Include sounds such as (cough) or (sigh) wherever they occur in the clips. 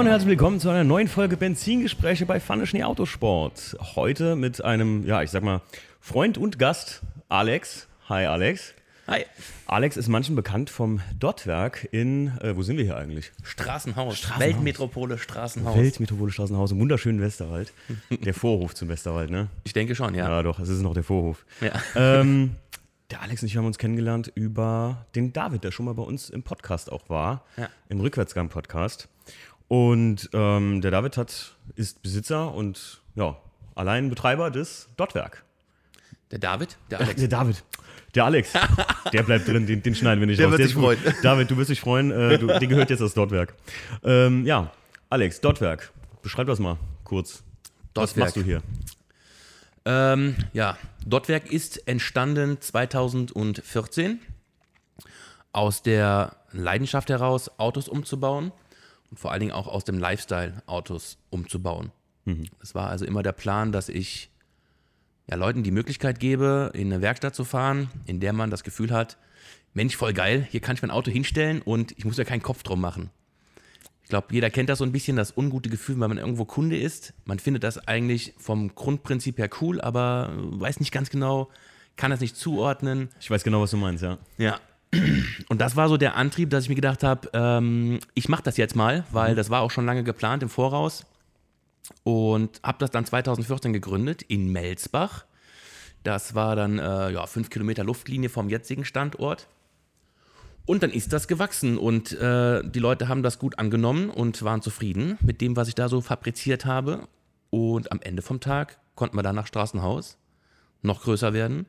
und herzlich willkommen zu einer neuen Folge Benzingespräche bei Pfanne Schnee Autosport. Heute mit einem, ja, ich sag mal, Freund und Gast, Alex. Hi, Alex. Hi. Alex ist manchen bekannt vom Dottwerk in, äh, wo sind wir hier eigentlich? Straßenhaus. Straßenhaus. Weltmetropole Straßenhaus. Weltmetropole Straßenhaus im wunderschönen Westerwald. (laughs) Der Vorhof zum Westerwald, ne? Ich denke schon, ja. Ja, doch, es ist noch der Vorhof. Ja. Ähm, (laughs) der Alex und ich haben uns kennengelernt über den David, der schon mal bei uns im Podcast auch war, Ja. im Rückwärtsgang-Podcast. Und ähm, der David hat, ist Besitzer und ja, allein Betreiber des Dottwerk. Der David, der Alex. Der David. Der Alex. (laughs) Der bleibt drin, den, den schneiden wir nicht Der raus. wird ist sich freuen. (laughs) David, du wirst dich freuen. Äh, du, dir gehört jetzt das Dottwerk. Ähm, ja, Alex, Dottwerk. Beschreib das mal kurz. Was Dottwerk. machst du hier? Ähm, ja, Dottwerk ist entstanden 2014 aus der Leidenschaft heraus, Autos umzubauen und vor allen Dingen auch aus dem Lifestyle, Autos umzubauen. Es war also immer der Plan, dass ich ja, Leuten die Möglichkeit gebe, in eine Werkstatt zu fahren, in der man das Gefühl hat, Mensch, voll geil, hier kann ich mein Auto hinstellen und ich muss ja keinen Kopf drum machen. Ich glaube, jeder kennt das so ein bisschen, das ungute Gefühl, wenn man irgendwo Kunde ist. Man findet das eigentlich vom Grundprinzip her cool, aber weiß nicht ganz genau, kann das nicht zuordnen. Ich weiß genau, was du meinst, ja. Ja. Und das war so der Antrieb, dass ich mir gedacht habe, ähm, ich mache das jetzt mal, weil das war auch schon lange geplant im Voraus. Und habe das dann 2014 gegründet in Melsbach. Das war dann äh, ja, fünf Kilometer Luftlinie vom jetzigen Standort. Und dann ist das gewachsen und äh, die Leute haben das gut angenommen und waren zufrieden mit dem, was ich da so fabriziert habe. Und am Ende vom Tag konnten wir dann nach Straßenhaus noch größer werden.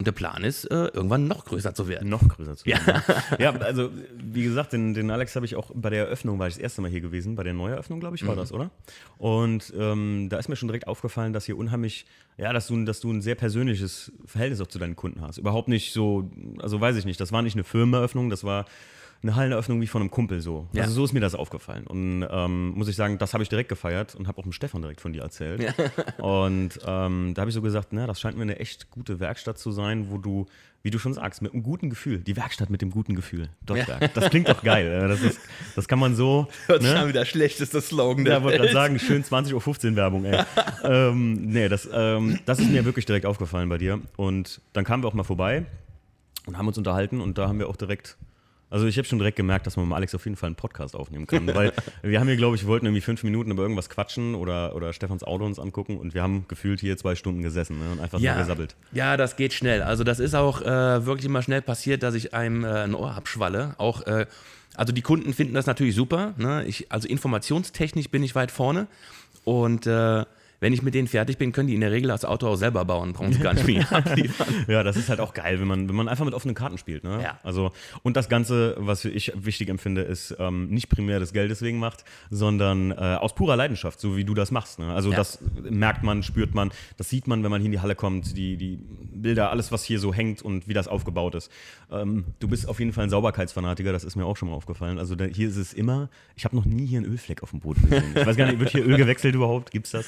Und der Plan ist, äh, irgendwann noch größer zu werden. Noch größer zu werden. Ja, also wie gesagt, den, den Alex habe ich auch bei der Eröffnung, war ich das erste Mal hier gewesen, bei der Neueröffnung, glaube ich, war das, oder? Und ähm, da ist mir schon direkt aufgefallen, dass hier unheimlich, ja, dass du, dass du ein sehr persönliches Verhältnis auch zu deinen Kunden hast. Überhaupt nicht so, also weiß ich nicht, das war nicht eine Firmeneröffnung, das war eine Halleneröffnung wie von einem Kumpel so. Ja. Also so ist mir das aufgefallen. Und ähm, muss ich sagen, das habe ich direkt gefeiert und habe auch dem Stefan direkt von dir erzählt. (laughs) Und ähm, da habe ich so gesagt, na, das scheint mir eine echt gute Werkstatt zu sein, wo du, wie du schon sagst, mit einem guten Gefühl, die Werkstatt mit dem guten Gefühl, Dottwerk. Das klingt doch geil. äh, Das, ist, das kann man so. ne? wieder schlechtester Slogan Ja, wollte gerade sagen, schön 20.15 Uhr Werbung, ey. (laughs) ähm, nee, das, ähm, das ist mir wirklich direkt aufgefallen bei dir. Und dann kamen wir auch mal vorbei und haben uns unterhalten und da haben wir auch direkt. Also ich habe schon direkt gemerkt, dass man mit Alex auf jeden Fall einen Podcast aufnehmen kann. Weil (laughs) wir haben hier, glaube ich, wir wollten irgendwie fünf Minuten über irgendwas quatschen oder, oder Stefans Auto uns angucken und wir haben gefühlt hier zwei Stunden gesessen ne, und einfach nur Ja, gesabbelt. ja, das geht schnell. Also das ist auch äh, wirklich immer schnell passiert, dass ich einem äh, ein Ohr abschwalle. Auch, äh, also die Kunden finden das natürlich super. Ne? Ich, also informationstechnisch bin ich weit vorne. Und äh, wenn ich mit denen fertig bin, können die in der Regel das Auto auch selber bauen. Brauchen sie gar nicht mehr (laughs) abliefern. Ja, das ist halt auch geil, wenn man, wenn man einfach mit offenen Karten spielt. Ne? Ja. Also, und das Ganze, was ich wichtig empfinde, ist ähm, nicht primär des Geldes wegen macht, sondern äh, aus purer Leidenschaft, so wie du das machst. Ne? Also Ja. das merkt man, spürt man, das sieht man, wenn man hier in die Halle kommt, die, die Bilder, alles, was hier so hängt und wie das aufgebaut ist. Ähm, du bist auf jeden Fall ein Sauberkeitsfanatiker, das ist mir auch schon mal aufgefallen. Also da, hier ist es immer, ich habe noch nie hier einen Ölfleck auf dem Boden gesehen. Ich weiß gar nicht, wird hier Öl gewechselt überhaupt? Gibt's das?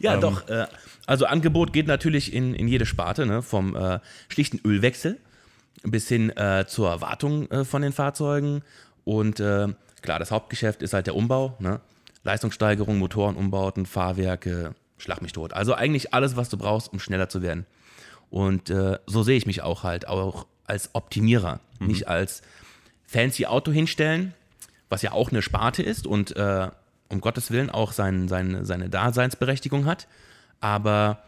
Ja, Ähm, doch. Äh, also Angebot geht natürlich in, in jede Sparte, ne? vom äh, schlichten Ölwechsel bis hin äh, zur Wartung äh, von den Fahrzeugen. Und äh, klar, das Hauptgeschäft ist halt der Umbau. Ne? Leistungssteigerung, Motorenumbauten, Fahrwerke, schlag mich tot. Also eigentlich alles, was du brauchst, um schneller zu werden. Und äh, so sehe ich mich auch halt, auch als Optimierer, nicht als fancy Auto hinstellen, was ja auch eine Sparte ist und äh, um Gottes Willen auch sein, sein, seine Daseinsberechtigung hat. Aber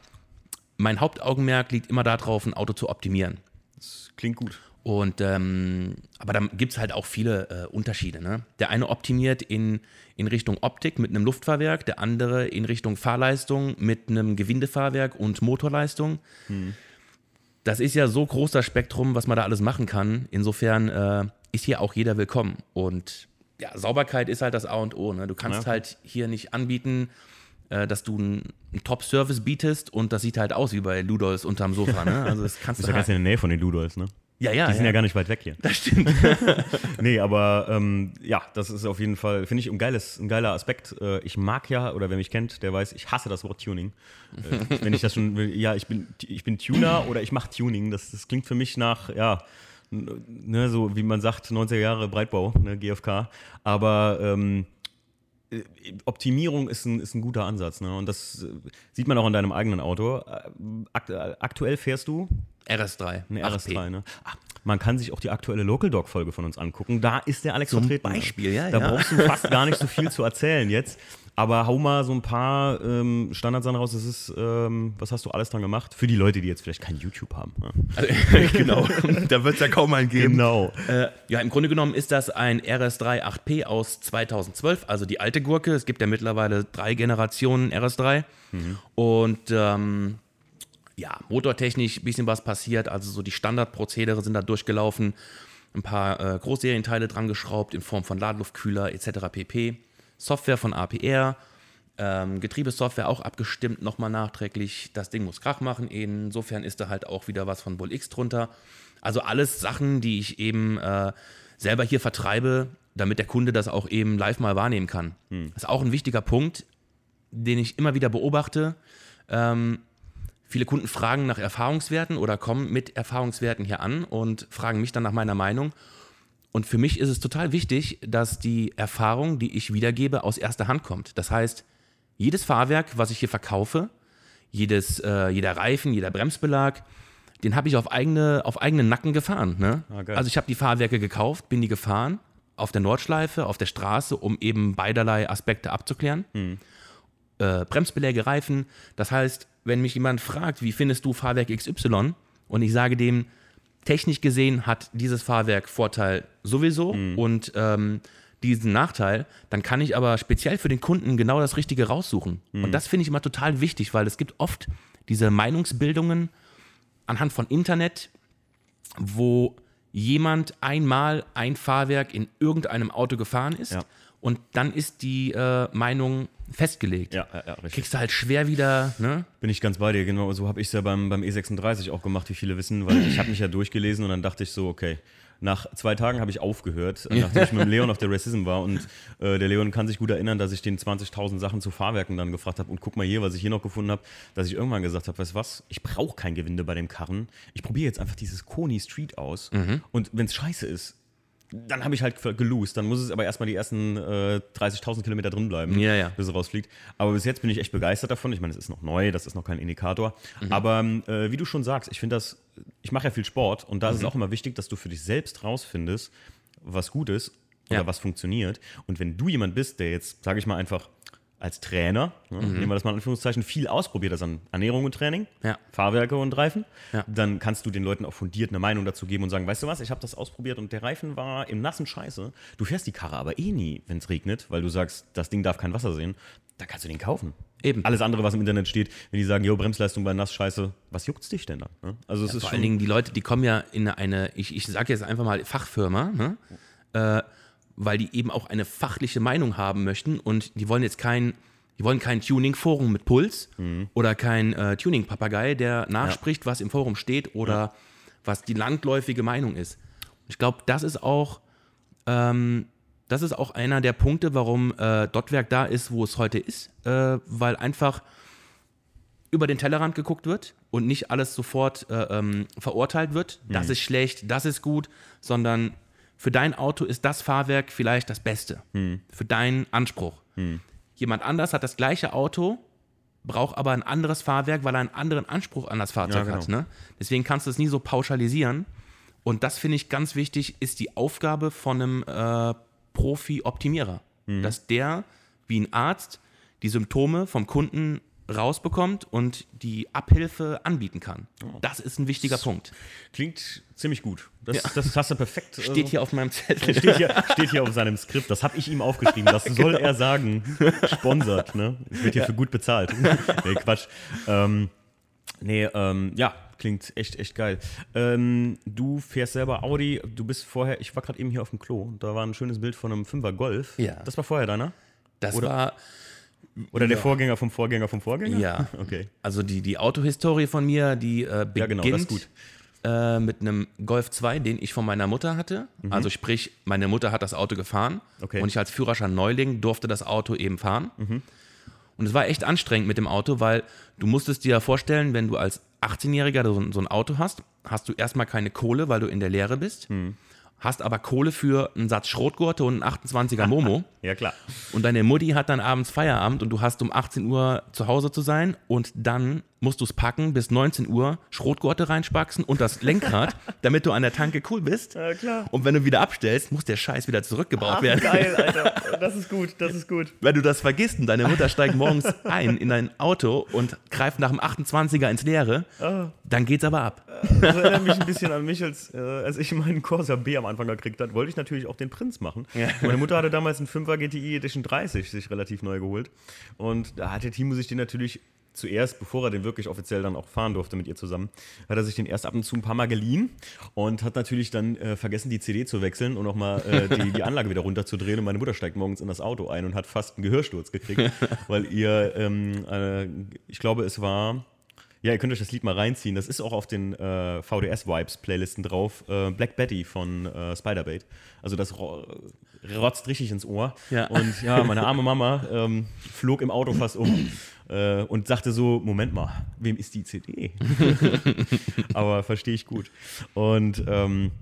mein Hauptaugenmerk liegt immer darauf, ein Auto zu optimieren. Das klingt gut. Und ähm, aber da gibt es halt auch viele äh, Unterschiede. Ne? Der eine optimiert in, in Richtung Optik mit einem Luftfahrwerk, der andere in Richtung Fahrleistung mit einem Gewindefahrwerk und Motorleistung. Das ist ja so groß das Spektrum, was man da alles machen kann. Insofern äh, ist hier auch jeder willkommen. Und ja, Sauberkeit ist halt das A und O. Ne? Du kannst Ja. halt hier nicht anbieten, äh, dass du einen Top-Service bietest und das sieht halt aus wie bei Ludolfs unterm Sofa. Ne? Also das kannst (laughs) du ja ganz halt. in der Nähe von den Ludolfs, ne? Ja, ja, Die sind ja ja. gar nicht weit weg hier. Das stimmt. (laughs) Nee, aber ähm, ja, das ist auf jeden Fall, finde ich, ein, geiles, ein geiler Aspekt. Äh, ich mag ja, oder wer mich kennt, der weiß, ich hasse das Wort Tuning. Äh, (laughs) wenn ich das schon will, ja, ich bin, ich bin Tuner oder ich mache Tuning. Das, das klingt für mich nach, ja, ne, so wie man sagt, 90er Jahre Breitbau, ne, GFK. Aber ähm, äh, Optimierung ist ein, ist ein guter Ansatz. Ne? Und das äh, sieht man auch an deinem eigenen Auto. Äh, akt aktuell fährst du RS3. Eine RS3, ne? Ach, man kann sich auch die aktuelle Local Dog Folge von uns angucken. Da ist der Alex Zum vertreten. Beispiel, ja, Da ja. brauchst du fast gar nicht so viel zu erzählen jetzt. Aber hau mal so ein paar ähm, Standardsachen raus. Das ist, ähm, was hast du alles dran gemacht? Für die Leute, die jetzt vielleicht kein YouTube haben. Ne? (laughs) genau, (laughs) da wird es ja kaum einen geben. Genau. Äh, ja, im Grunde genommen ist das ein RS3 8P aus 2012, also die alte Gurke. Es gibt ja mittlerweile drei Generationen RS3. Und ähm, ja, motortechnisch ein bisschen was passiert. Also so die Standardprozedere sind da durchgelaufen. Ein paar äh, Großserienteile dran geschraubt in Form von Ladeluftkühler etc. pp. Software von APR. Ähm, Getriebesoftware auch abgestimmt, nochmal nachträglich. Das Ding muss Krach machen. Insofern ist da halt auch wieder was von Bull X drunter. Also alles Sachen, die ich eben äh, selber hier vertreibe, damit der Kunde das auch eben live mal wahrnehmen kann. Das ist auch ein wichtiger Punkt, den ich immer wieder beobachte. Ähm, viele Kunden fragen nach Erfahrungswerten oder kommen mit Erfahrungswerten hier an und fragen mich dann nach meiner Meinung. Und für mich ist es total wichtig, dass die Erfahrung, die ich wiedergebe, aus erster Hand kommt. Das heißt, jedes Fahrwerk, was ich hier verkaufe, jedes, äh, jeder Reifen, jeder Bremsbelag, den habe ich auf, eigene, auf eigenen Nacken gefahren. Ne? Ah, geil. also ich habe die Fahrwerke gekauft, bin die gefahren, auf der Nordschleife, auf der Straße, um eben beiderlei Aspekte abzuklären. Äh, Bremsbeläge, Reifen. Das heißt, wenn mich jemand fragt, wie findest du Fahrwerk XY und ich sage dem, technisch gesehen hat dieses Fahrwerk Vorteil sowieso und ähm, diesen Nachteil, dann kann ich aber speziell für den Kunden genau das Richtige raussuchen. Und das finde ich immer total wichtig, weil es gibt oft diese Meinungsbildungen anhand von Internet, wo jemand einmal ein Fahrwerk in irgendeinem Auto gefahren ist Ja. Und dann ist die äh, Meinung festgelegt. Ja, ja, ja, richtig. Kriegst du halt schwer wieder, ne? Bin ich ganz bei dir, genau. So habe ich es ja beim, beim E36 auch gemacht, wie viele wissen, weil ich habe mich ja durchgelesen und dann dachte ich so, okay. Nach zwei Tagen habe ich aufgehört, nachdem ich mit dem Leon auf der Racism war und äh, der Leon kann sich gut erinnern, dass ich den 20.000 Sachen zu Fahrwerken dann gefragt habe und guck mal hier, was ich hier noch gefunden habe, dass ich irgendwann gesagt habe, weißt du was, ich brauche kein Gewinde bei dem Karren, ich probiere jetzt einfach dieses Koni Street aus und wenn es scheiße ist, dann habe ich halt gelost. Dann muss es aber erstmal die ersten äh, 30.000 Kilometer drin bleiben, Ja, ja. bis es rausfliegt. Aber bis jetzt bin ich echt begeistert davon. Ich meine, es ist noch neu, das ist noch kein Indikator. Mhm. Aber äh, wie du schon sagst, ich finde das, ich mache ja viel Sport und da ist es Mhm. auch immer wichtig, dass du für dich selbst rausfindest, was gut ist oder Ja. was funktioniert. Und wenn du jemand bist, der jetzt, sage ich mal einfach, als Trainer, ne, Mhm. nehmen wir das mal in Anführungszeichen, viel ausprobiert hast an Ernährung und Training, Ja. Fahrwerke und Reifen, Ja. dann kannst du den Leuten auch fundiert eine Meinung dazu geben und sagen, weißt du was, ich habe das ausprobiert und der Reifen war im nassen Scheiße. Du fährst die Karre aber eh nie, wenn es regnet, weil du sagst, das Ding darf kein Wasser sehen. Dann kannst du den kaufen. Eben. Alles andere, was im Internet steht, wenn die sagen, jo, Bremsleistung bei nass Scheiße, was juckt's dich denn da? ne? Also es ist Vor schon, allen Dingen die Leute, die kommen ja in eine, ich, ich sage jetzt einfach mal Fachfirma, ne? äh, weil die eben auch eine fachliche Meinung haben möchten und die wollen jetzt kein, die wollen kein Tuning-Forum mit Puls Mhm. oder kein äh, Tuning-Papagei, der nachspricht, was im Forum steht oder was die landläufige Meinung ist. Ich glaube, das ist auch ähm, das ist auch einer der Punkte, warum äh, Dotwerk da ist, wo es heute ist, äh, weil einfach über den Tellerrand geguckt wird und nicht alles sofort äh, ähm, verurteilt wird. Das ist schlecht, das ist gut, sondern für dein Auto ist das Fahrwerk vielleicht das Beste. Für deinen Anspruch. Jemand anders hat das gleiche Auto, braucht aber ein anderes Fahrwerk, weil er einen anderen Anspruch an das Fahrzeug Ja, hat. genau. Ne? Deswegen kannst du es nie so pauschalisieren. Und das finde ich ganz wichtig, ist die Aufgabe von einem äh, Profi-Optimierer. Dass der, wie ein Arzt, die Symptome vom Kunden rausbekommt und die Abhilfe anbieten kann. Das ist ein wichtiger Punkt. klingt ziemlich gut. Das, Ja. das hast du perfekt. (laughs) Steht also- hier auf meinem Zettel. Steht hier, steht hier auf seinem Skript. Das habe ich ihm aufgeschrieben. Das (laughs) soll er sagen. Sponsert, ne? Ich werde hierfür gut bezahlt. (laughs) nee, Quatsch. Ähm, nee, ähm, ja, klingt echt, echt geil. Ähm, du fährst selber Audi. Du bist vorher, ich war gerade eben hier auf dem Klo. Da war ein schönes Bild von einem 5er Golf. Ja. Das war vorher deiner? Das Oder- war Oder der Vorgänger vom Vorgänger vom Vorgänger? Ja. (laughs) Okay. Also die, die Autohistorie von mir, die äh, beginnt Ja, genau, das ist gut. Äh, mit einem Golf 2, den ich von meiner Mutter hatte. Also sprich, meine Mutter hat das Auto gefahren Mhm. Okay. Mhm. und ich als Führerschein Neuling durfte das Auto eben fahren. Und es war echt anstrengend mit dem Auto, weil du musstest dir vorstellen, wenn du als 18-Jähriger so, ein- so ein Auto hast, hast du erstmal keine Kohle, weil du in der Lehre bist. Mhm. Hast aber Kohle für einen Satz Schrotgurte und einen 28er Momo. (laughs) Ja, klar. Und deine Mutti hat dann abends Feierabend und du hast um 18 Uhr zu Hause zu sein und dann musst du es packen bis 19 Uhr, Schrotgurte reinspaxen und das Lenkrad, (laughs) damit du an der Tanke cool bist. Ja, klar. Und wenn du wieder abstellst, muss der Scheiß wieder zurückgebaut Ach, werden. geil, (laughs) Alter. Das ist gut, das ist gut. Wenn du das vergisst und deine Mutter steigt morgens ein in dein Auto und greift nach dem 28er ins Leere, dann geht's aber ab. Das erinnert mich ein bisschen an mich, als, äh, als ich meinen Corsa B am Anfang gekriegt habe, wollte ich natürlich auch den Prinz machen. Ja. Meine Mutter hatte damals einen 5er GTI Edition 30 sich relativ neu geholt. Und da hat der Timo sich den natürlich zuerst, bevor er den wirklich offiziell dann auch fahren durfte mit ihr zusammen, hat er sich den erst ab und zu ein paar Mal geliehen und hat natürlich dann äh, vergessen, die CD zu wechseln und auch mal äh, die, die Anlage wieder runterzudrehen. Und meine Mutter steigt morgens in das Auto ein und hat fast einen Gehörsturz gekriegt, (laughs) weil ihr, ähm, äh, ich glaube, es war. Ja, ihr könnt euch das Lied mal reinziehen. Das ist auch auf den äh, VDS-Vibes-Playlisten drauf. Äh, Black Betty von äh, Spiderbait. Also das ro rotzt richtig ins Ohr. Ja. Und ja, meine arme Mama ähm, flog im Auto fast um äh, und sagte so: Moment mal, wem ist die CD? (laughs) aber verstehe ich gut. Und ähm,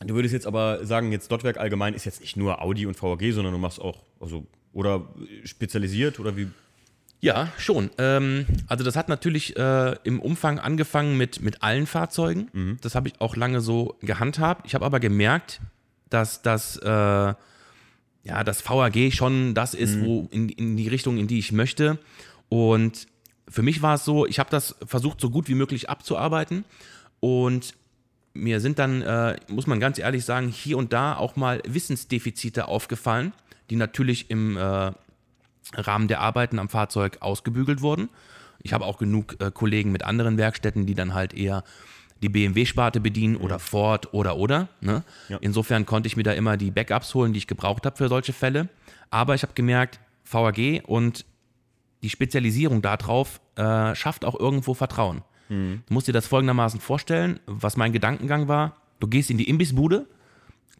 du würdest jetzt aber sagen, jetzt Dotwerk allgemein ist jetzt nicht nur Audi und VAG, sondern du machst auch, also, oder spezialisiert oder wie? Ja, schon. Ähm, also das hat natürlich äh, im Umfang angefangen mit, mit allen Fahrzeugen. Das habe ich auch lange so gehandhabt. Ich habe aber gemerkt, dass das, äh, ja, das VAG schon das ist, wo in, in die Richtung, in die ich möchte. Und für mich war es so, ich habe das versucht, so gut wie möglich abzuarbeiten. Und mir sind dann, äh, muss man ganz ehrlich sagen, hier und da auch mal Wissensdefizite aufgefallen, die natürlich im äh, Rahmen der Arbeiten am Fahrzeug ausgebügelt wurden. Ich habe auch genug äh, Kollegen mit anderen Werkstätten, die dann halt eher die BMW-Sparte bedienen oder Ford oder oder. Ne? Ja. Insofern konnte ich mir da immer die Backups holen, die ich gebraucht habe für solche Fälle. Aber ich habe gemerkt, VAG und die Spezialisierung darauf äh, schafft auch irgendwo Vertrauen. Du musst dir das folgendermaßen vorstellen, was mein Gedankengang war. Du gehst in die Imbissbude,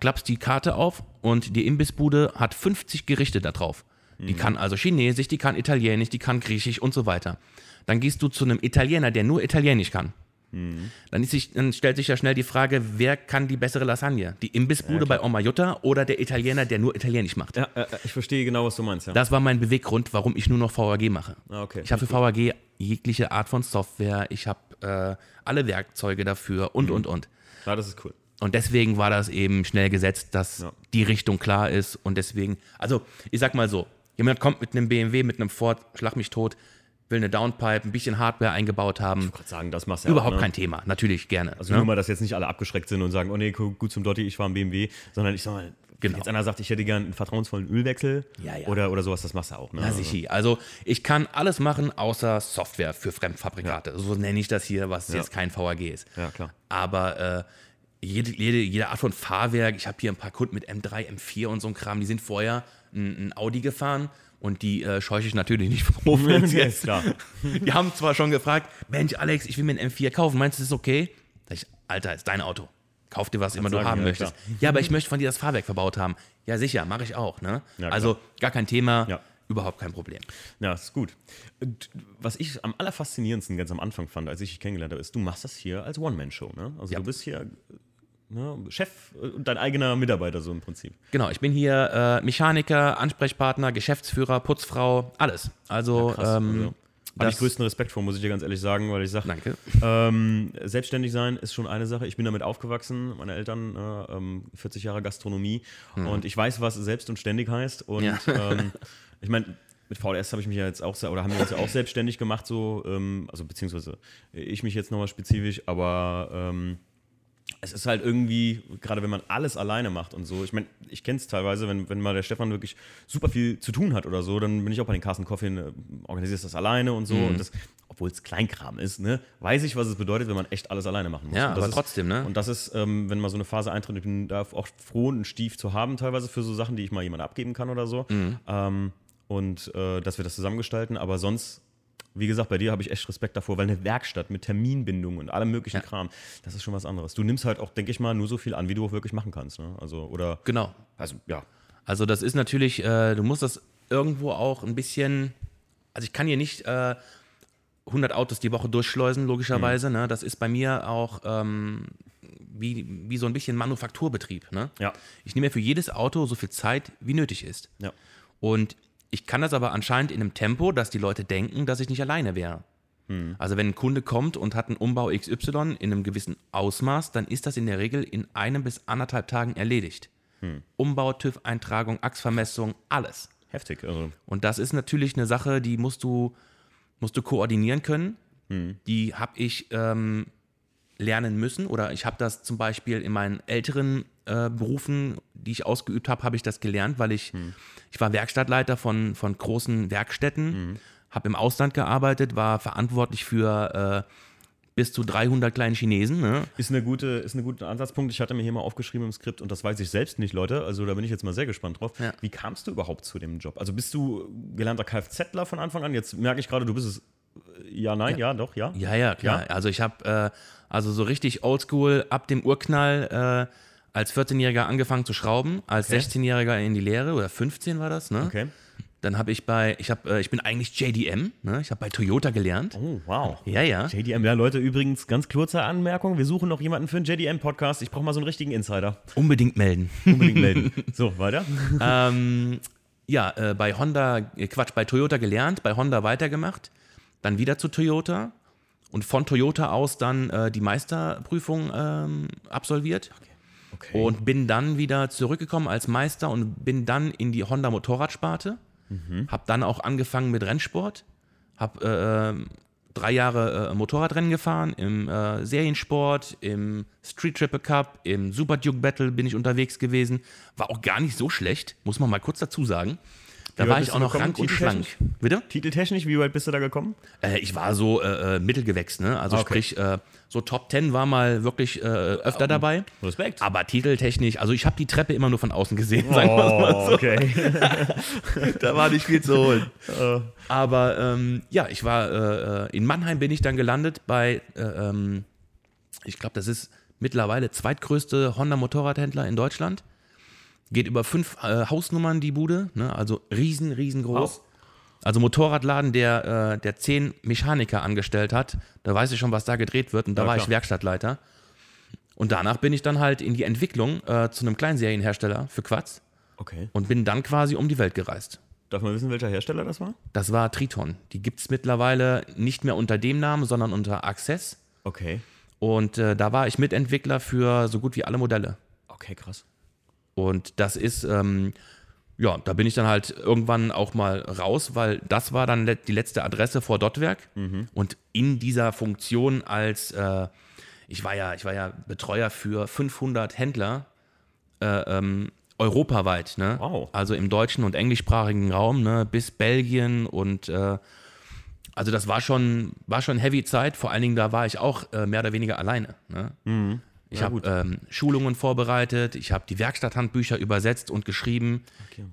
klappst die Karte auf und die Imbissbude hat 50 Gerichte da drauf. Die kann also Chinesisch, die kann Italienisch, die kann Griechisch und so weiter. Dann gehst du zu einem Italiener, der nur Italienisch kann. Dann, ist sich, dann stellt sich ja schnell die Frage, wer kann die bessere Lasagne? Die Imbissbude bei Oma Jutta oder der Italiener, der nur Italienisch macht? Ja, äh, ich verstehe genau, was du meinst, ja. Das war mein Beweggrund, warum ich nur noch VAG mache. Ah, okay. Ich habe für VAG jegliche Art von Software, ich habe äh, alle Werkzeuge dafür und, und, und. ja, das ist cool. Und deswegen war das eben schnell gesetzt, dass Ja. die Richtung klar ist. Und deswegen, also ich sag mal so, jemand kommt mit einem BMW, mit einem Ford, schlag mich tot, will eine Downpipe, ein bisschen Hardware eingebaut haben. Ich wollte sagen, das machst du ja Überhaupt auch, ne? kein Thema, natürlich gerne. Also ne? nur mal, dass jetzt nicht alle abgeschreckt sind und sagen, oh nee, gu- gut zum Dotti, ich fahre im BMW, sondern ich sag mal, wenn Genau. jetzt einer sagt, ich hätte gern einen vertrauensvollen Ölwechsel Ja, ja. Oder, oder sowas, das machst du auch. Ne? Na, sicher. Also ich kann alles machen, außer Software für Fremdfabrikate. So nenne ich das hier, was jetzt kein VAG ist. Ja, klar. Aber äh, jede, jede, jede Art von Fahrwerk, ich habe hier ein paar Kunden mit M3, M4 und so ein Kram, die sind vorher ein, ein Audi gefahren und die äh, scheuche ich natürlich nicht (laughs) vom (laughs) Ja, jetzt- klar. (laughs) Die haben zwar schon gefragt, Mensch, Alex, ich will mir einen M4 kaufen, meinst du, das ist okay? Sag ich, Alter, ist dein Auto. Kauf dir, was immer du haben ja, möchtest. klar. Ja, aber ich möchte von dir das Fahrwerk verbaut haben. Ja, sicher, mache ich auch. Ne? Ja, also gar kein Thema, Ja. überhaupt kein Problem. Ja, ist gut. Was ich am allerfaszinierendsten ganz am Anfang fand, als ich dich kennengelernt habe, ist, du machst das hier als One-Man-Show. Ne? Also Ja. du bist hier ne, Chef und dein eigener Mitarbeiter so im Prinzip. Genau, ich bin hier äh, Mechaniker, Ansprechpartner, Geschäftsführer, Putzfrau, alles. Also, Krass. ähm, also, habe ich größten Respekt vor, muss ich dir ganz ehrlich sagen, weil ich sage. Ähm, selbstständig sein ist schon eine Sache. Ich bin damit aufgewachsen. Meine Eltern, äh, ähm, 40 Jahre Gastronomie. Und ich weiß, was selbst und ständig heißt. Und Ja. ähm, ich meine, mit VDS habe ich mich ja jetzt auch, oder haben wir uns ja auch selbstständig gemacht, so, ähm, also beziehungsweise ich mich jetzt nochmal spezifisch, aber ähm, es ist halt irgendwie, gerade wenn man alles alleine macht und so, ich meine, ich kenne es teilweise, wenn, wenn mal der Stefan wirklich super viel zu tun hat oder so, dann bin ich auch bei den Carsten Coffee, äh, organisierst das alleine und so. Mhm. Und das, obwohl es Kleinkram ist, ne, weiß ich, was es bedeutet, wenn man echt alles alleine machen muss. Ja, aber ist, trotzdem, ne? Und das ist, ähm, wenn mal so eine Phase eintritt, ich bin da auch froh, einen Stief zu haben, teilweise für so Sachen, die ich mal jemand abgeben kann oder so. Mhm. Ähm, und äh, dass wir das zusammengestalten, aber sonst. Wie gesagt, bei dir habe ich echt Respekt davor, weil eine Werkstatt mit Terminbindung und allem möglichen Ja. Kram, das ist schon was anderes. Du nimmst halt auch, denke ich mal, nur so viel an, wie du auch wirklich machen kannst. Ne? Also, oder, Genau. also, ja. Also das ist natürlich, äh, du musst das irgendwo auch ein bisschen, also ich kann hier nicht äh, 100 Autos die Woche durchschleusen, logischerweise. Ne? Das ist bei mir auch ähm, wie, wie so ein bisschen Manufakturbetrieb. Ne? Ja. Ich nehme mir für jedes Auto so viel Zeit, wie nötig ist. Ja. Und ich kann das aber anscheinend in einem Tempo, dass die Leute denken, dass ich nicht alleine wäre. Also wenn ein Kunde kommt und hat einen Umbau XY in einem gewissen Ausmaß, dann ist das in der Regel in einem bis anderthalb Tagen erledigt. Umbau, TÜV-Eintragung, Achsvermessung, alles. Heftig. Also, Und das ist natürlich eine Sache, die musst du, musst du koordinieren können. Die habe ich ähm, lernen müssen oder ich habe das zum Beispiel in meinen älteren äh, Berufen, die ich ausgeübt habe, habe ich das gelernt, weil ich, ich war Werkstattleiter von, von großen Werkstätten, habe im Ausland gearbeitet, war verantwortlich für äh, bis zu 300 kleinen Chinesen. Ne? ist, eine gute, ist ein guter Ansatzpunkt. Ich hatte mir hier mal aufgeschrieben im Skript und das weiß ich selbst nicht, Leute. Also da bin ich jetzt mal sehr gespannt drauf. Ja. Wie kamst du überhaupt zu dem Job? Also bist du gelernter Kfzler von Anfang an? Jetzt merke ich gerade, du bist es. Ja, nein, ja, doch, ja. Ja, ja, klar. Also ich habe äh, also so richtig oldschool ab dem Urknall äh, als 14-Jähriger angefangen zu schrauben, als Okay. 16-Jähriger in die Lehre oder 15 war das, ne? Okay. Dann habe ich bei, ich habe, äh, ich bin eigentlich JDM, ne? Ich habe bei Toyota gelernt. Oh, wow. Ja, ja. JDM, ja, Leute, übrigens, ganz kurze Anmerkung. Wir suchen noch jemanden für einen JDM-Podcast. Ich brauche mal so einen richtigen Insider. Unbedingt melden. Unbedingt melden. (laughs) So, weiter. ähm, ja, äh, bei Honda, äh, Quatsch, bei Toyota gelernt, bei Honda weitergemacht, dann wieder zu Toyota und von Toyota aus dann äh, die Meisterprüfung ähm, absolviert. Okay. Und bin dann wieder zurückgekommen als Meister und bin dann in die Honda Motorradsparte. Hab dann auch angefangen mit Rennsport. Hab äh, ähm, drei Jahre äh, Motorradrennen gefahren, im äh, Seriensport, im Street Triple Cup, im Super Duke Battle bin ich unterwegs gewesen. War auch gar nicht so schlecht, muss man mal kurz dazu sagen. Da war ich auch noch rank und schlank. titeltechnisch? Bitte? Titeltechnisch, wie weit bist du da gekommen? Äh, ich war so äh, äh, Mittelgewächs, ne? Also Ah, okay. sprich, äh, so Top 10 war mal wirklich äh, öfter dabei. Respekt. Aber titeltechnisch, also ich habe die Treppe immer nur von außen gesehen, sagen wir mal Oh, so. okay. (laughs) Da war nicht viel zu holen. Aber ähm, ja, ich war äh, in Mannheim bin ich dann gelandet bei, äh, ähm, ich glaube, das ist mittlerweile zweitgrößte Honda-Motorradhändler in Deutschland. Geht über fünf äh, Hausnummern die Bude, ne? also riesen, riesengroß. Wow. Also Motorradladen, der, äh, der zehn Mechaniker angestellt hat. Da weiß ich schon, was da gedreht wird. Und da Ja, war klar. ich Werkstattleiter. Und danach bin ich dann halt in die Entwicklung äh, zu einem Kleinserienhersteller für Quads Okay. und bin dann quasi um die Welt gereist. Darf man wissen, welcher Hersteller das war? Das war Triton. Die gibt es mittlerweile nicht mehr unter dem Namen, sondern unter Access. Okay. Und äh, da war ich Mitentwickler für so gut wie alle Modelle. Okay, krass. Und das ist, ähm, ja, da bin ich dann halt irgendwann auch mal raus, weil das war dann die letzte Adresse vor Dottwerk. Und in dieser Funktion als, äh, ich war ja, ich war ja Betreuer für 500 Händler äh, ähm, europaweit, ne? Wow. Also im deutschen und englischsprachigen Raum, ne? Bis Belgien und äh, also das war schon, war schon heavy Zeit. Vor allen Dingen da war ich auch äh, mehr oder weniger alleine. Ne? Ich Ja, habe ähm, Schulungen vorbereitet, ich habe die Werkstatthandbücher übersetzt und geschrieben,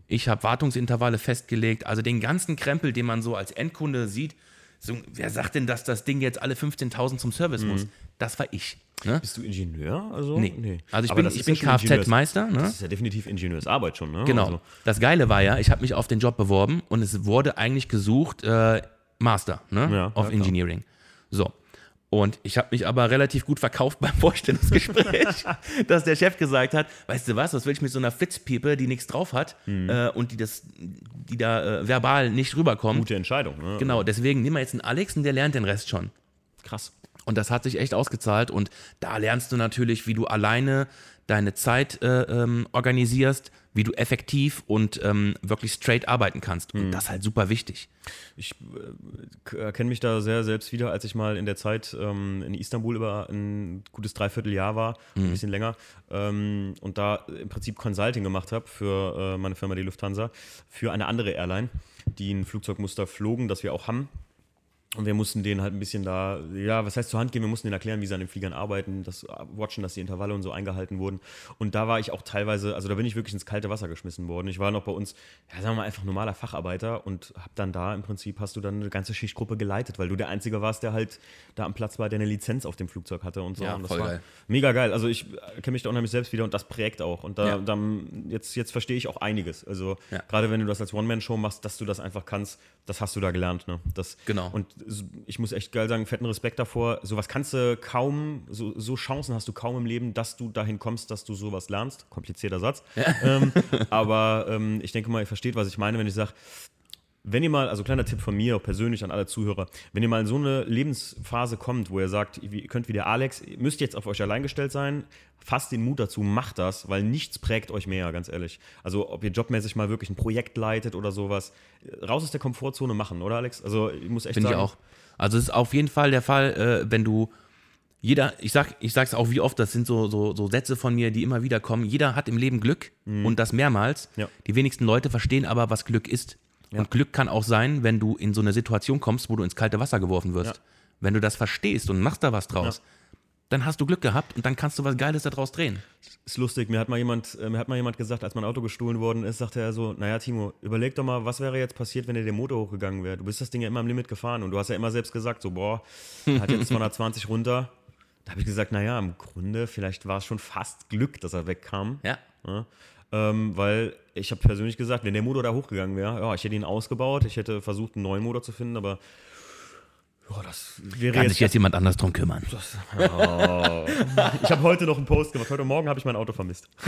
ich habe Wartungsintervalle festgelegt, also den ganzen Krempel, den man so als Endkunde sieht. So, wer sagt denn, dass das Ding jetzt alle 15.000 zum Service Mhm. muss? Das war ich. Ne? Bist du Ingenieur? Also? Nee. Also ich Aber bin, ich bin ja Kfz-Meister. Ne? Das ist ja definitiv Ingenieursarbeit schon, ne? Genau. Also, Das Geile war ja, ich habe mich auf den Job beworben und es wurde eigentlich gesucht äh, Master ne? Ja, of ja. Engineering. So. Und ich habe mich aber relativ gut verkauft (laughs) beim Vorstellungsgespräch, (laughs) dass der Chef gesagt hat, weißt du was, was will ich mit so einer Fitzpiepe, die nichts drauf hat Hm. äh, und die, das, die da äh, verbal nicht rüberkommt. gute Entscheidung, ne? Genau, deswegen nimm mal jetzt einen Alex und der lernt den Rest schon. Krass. Und das hat sich echt ausgezahlt. Und da lernst du natürlich, wie du alleine deine Zeit äh, ähm, organisierst, wie du effektiv und ähm, wirklich straight arbeiten kannst. Und das ist halt super wichtig. Ich äh, erkenne mich da sehr selbst wieder, als ich mal in der Zeit ähm, in Istanbul über ein gutes Dreivierteljahr war, ein bisschen länger, ähm, und da im Prinzip Consulting gemacht habe für äh, meine Firma, die Lufthansa, für eine andere Airline, die ein Flugzeugmuster flogen, das wir auch haben. Und wir mussten denen halt ein bisschen da, ja, was heißt zur Hand gehen, wir mussten denen erklären, wie sie an den Fliegern arbeiten, das watchen, dass die Intervalle und so eingehalten wurden. Und da war ich auch teilweise, also da bin ich wirklich ins kalte Wasser geschmissen worden. Ich war noch bei uns, ja, sagen wir mal, einfach normaler Facharbeiter und hab dann da im Prinzip, hast du dann eine ganze Schichtgruppe geleitet, weil du der Einzige warst, der halt da am Platz war, der eine Lizenz auf dem Flugzeug hatte und so. Ja, und das voll war geil. mega geil. Also ich kenne mich da unheimlich selbst wieder und das prägt auch. Und da, Ja. dann, jetzt, jetzt verstehe ich auch einiges. Also Ja. gerade wenn du das als One-Man-Show machst, dass du das einfach kannst, das hast du da gelernt. Ne? Das, Genau. Und ich muss echt geil sagen, fetten Respekt davor. Sowas kannst du kaum, so, so Chancen hast du kaum im Leben, dass du dahin kommst, dass du sowas lernst. Komplizierter Satz. ähm, (laughs) aber ähm, ich denke mal, ihr versteht, was ich meine, wenn ich sage, wenn ihr mal, also kleiner Tipp von mir, auch persönlich an alle Zuhörer, wenn ihr mal in so eine Lebensphase kommt, wo ihr sagt, ihr könnt wie der Alex, ihr müsst jetzt auf euch allein gestellt sein, fasst den Mut dazu, macht das, weil nichts prägt euch mehr, ganz ehrlich. Also ob ihr jobmäßig mal wirklich ein Projekt leitet oder sowas, raus aus der Komfortzone machen, oder Alex? Also ich muss echt Finde ich sagen, auch. Also es ist auf jeden Fall der Fall, äh, wenn du jeder, ich sag, ich sag's auch wie oft, das sind so, so, so Sätze von mir, die immer wieder kommen. Jeder hat im Leben Glück und das mehrmals. Ja. Die wenigsten Leute verstehen aber, was Glück ist. Und Glück kann auch sein, wenn du in so eine Situation kommst, wo du ins kalte Wasser geworfen wirst. Ja. Wenn du das verstehst und machst da was draus, dann hast du Glück gehabt und dann kannst du was Geiles daraus drehen. Ist lustig, mir hat mal jemand, äh, mir hat mal jemand gesagt, als mein Auto gestohlen worden ist, sagte er so, naja Timo, überleg doch mal, was wäre jetzt passiert, wenn dir der Motor hochgegangen wäre? Du bist das Ding ja immer am Limit gefahren und du hast ja immer selbst gesagt, so boah, hat jetzt (laughs) 220 runter. Da habe ich gesagt, naja, im Grunde, vielleicht war es schon fast Glück, dass er wegkam. Ja. Ja, ähm, weil ich habe persönlich gesagt, wenn der Motor da hochgegangen wäre, ja, ich hätte ihn ausgebaut, ich hätte versucht, einen neuen Motor zu finden, aber ja, das wäre Kann jetzt sich jetzt jemand anders drum kümmern. Oh. (laughs) Ich habe heute noch einen Post gemacht. Heute Morgen habe ich mein Auto vermisst. (laughs)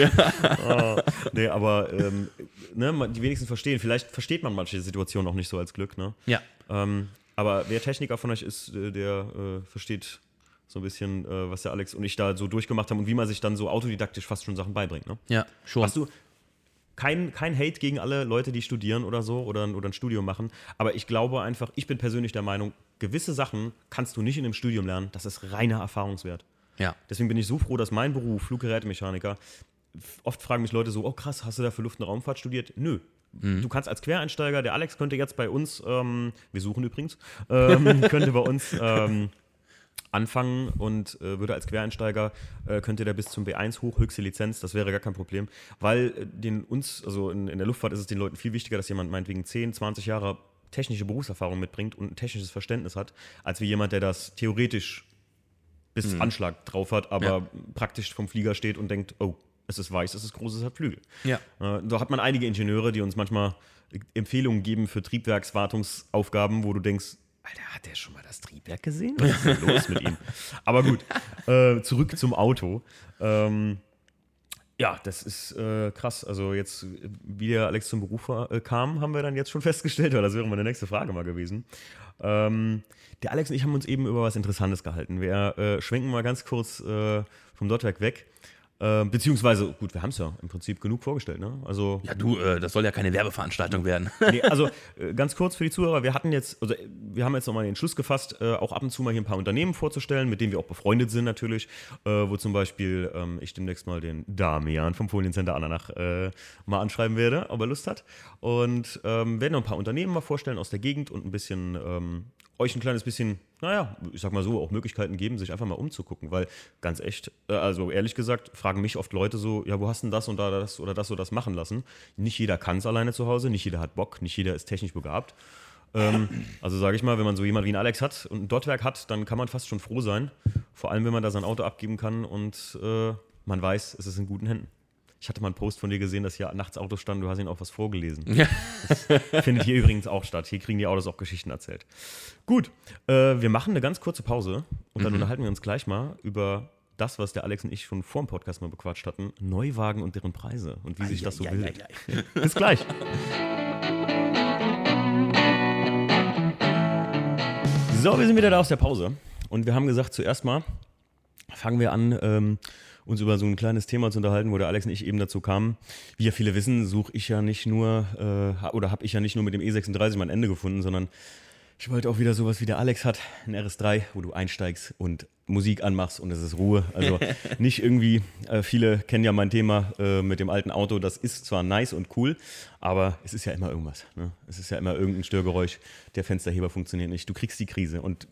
oh. Nee, aber ähm, ne, die wenigsten verstehen. Vielleicht versteht man manche Situationen auch nicht so als Glück. Ne? Ja. Ähm, aber wer Techniker von euch ist, äh, der äh, versteht so ein bisschen, äh, was der Alex und ich da so durchgemacht haben und wie man sich dann so autodidaktisch fast schon Sachen beibringt. Ne? Ja, schon. Hast du kein, kein Hate gegen alle Leute, die studieren oder so oder, ein- oder ein Studium machen. Aber ich glaube einfach, ich bin persönlich der Meinung, gewisse Sachen kannst du nicht in einem Studium lernen. Das ist reiner Erfahrungswert. ja. Deswegen bin ich so froh, dass mein Beruf, Fluggerätemechaniker, oft fragen mich Leute so, oh krass, hast du da für Luft- und Raumfahrt studiert? Nö. Du kannst als Quereinsteiger, der Alex könnte jetzt bei uns, ähm, wir suchen übrigens, ähm, (laughs) könnte bei uns ähm, anfangen und äh, würde als Quereinsteiger, äh, könnte der bis zum B1 hoch, höchste Lizenz, das wäre gar kein Problem, weil äh, den uns, also in, in der Luftfahrt ist es den Leuten viel wichtiger, dass jemand meinetwegen 10, 20 Jahre technische Berufserfahrung mitbringt und ein technisches Verständnis hat, als wie jemand, der das theoretisch bis Anschlag drauf hat, aber Ja. praktisch vom Flieger steht und denkt, oh, es ist weiß, es ist groß, es hat Flügel. Ja. Äh, da hat man einige Ingenieure, die uns manchmal Empfehlungen geben für Triebwerkswartungsaufgaben, wo du denkst, Alter, hat der schon mal das Triebwerk gesehen? (laughs) Was ist denn los mit ihm? Aber gut, äh, zurück zum Auto. Ähm, ja, das ist äh, krass. Also jetzt, wie der Alex zum Beruf äh, kam, haben wir dann jetzt schon (laughs) festgestellt, weil das wäre meine nächste Frage mal gewesen. Ähm, der Alex und ich haben uns eben über was Interessantes gehalten. Wir äh, schwenken mal ganz kurz äh, vom Dotwerk weg. Äh, beziehungsweise, gut, wir haben es ja im Prinzip genug vorgestellt, ne? Also, Ja, du, äh, das soll ja keine Werbeveranstaltung werden. (laughs) nee, also äh, ganz kurz für die Zuhörer, wir hatten jetzt, also wir haben jetzt nochmal den Entschluss gefasst, äh, auch ab und zu mal hier ein paar Unternehmen vorzustellen, mit denen wir auch befreundet sind natürlich, äh, wo zum Beispiel ähm, ich demnächst mal den Damian vom Foliencenter Ananach äh, mal anschreiben werde, ob er Lust hat. Und ähm, werden noch ein paar Unternehmen mal vorstellen aus der Gegend und ein bisschen ähm, euch ein kleines bisschen, naja, ich sag mal so, auch Möglichkeiten geben, sich einfach mal umzugucken, weil ganz echt, äh, also ehrlich gesagt, fragen mich oft Leute so, ja, wo hast du denn das und da das oder das oder das machen lassen? Nicht jeder kann es alleine zu Hause, nicht jeder hat Bock, nicht jeder ist technisch begabt. Ähm, also sage ich mal, wenn man so jemand wie ein Alex hat und ein Dotwerk hat, dann kann man fast schon froh sein. Vor allem, wenn man da sein Auto abgeben kann und äh, man weiß, es ist in guten Händen. Ich hatte mal einen Post von dir gesehen, dass hier nachts Autos standen, du hast ihnen auch was vorgelesen. Ja. Findet hier übrigens auch statt. Hier kriegen die Autos auch Geschichten erzählt. Gut, äh, wir machen eine ganz kurze Pause und dann unterhalten wir uns gleich mal über das, was der Alex und ich schon vor dem Podcast mal bequatscht hatten: Neuwagen und deren Preise und wie sich das so ja, bildet. ja, ja. Bis gleich. So, wir sind wieder da aus der Pause. Und wir haben gesagt, zuerst mal fangen wir an, ähm, uns über so ein kleines Thema zu unterhalten, wo der Alex und ich eben dazu kamen. Wie ja viele wissen, suche ich ja nicht nur, äh, oder habe ich ja nicht nur mit dem E36 mein Ende gefunden, sondern ich wollte auch wieder sowas wie der Alex hat, ein RS3, wo du einsteigst und Musik anmachst und es ist Ruhe. Also (laughs) nicht irgendwie, äh, viele kennen ja mein Thema äh, mit dem alten Auto, das ist zwar nice und cool, aber es ist ja immer irgendwas. Ne? Es ist ja immer irgendein Störgeräusch, der Fensterheber funktioniert nicht, du kriegst die Krise und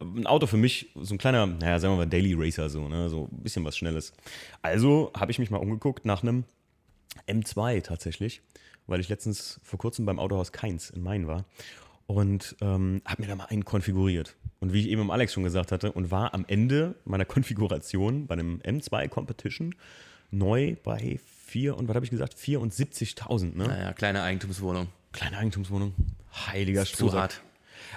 ein Auto für mich, so ein kleiner, naja, sagen wir mal Daily Racer, so, ne? so ein bisschen was Schnelles. Also habe ich mich mal umgeguckt nach einem M2 tatsächlich, weil ich letztens vor kurzem beim Autohaus Keins in Main war und ähm, habe mir da mal einen konfiguriert. Und wie ich eben im Alex schon gesagt hatte, und war am Ende meiner (laughs) Konfiguration bei einem M2 Competition neu bei 4 und was habe ich gesagt? 74.000, ne? Naja, kleine Eigentumswohnung. Kleine Eigentumswohnung. Heiliger Strohsack.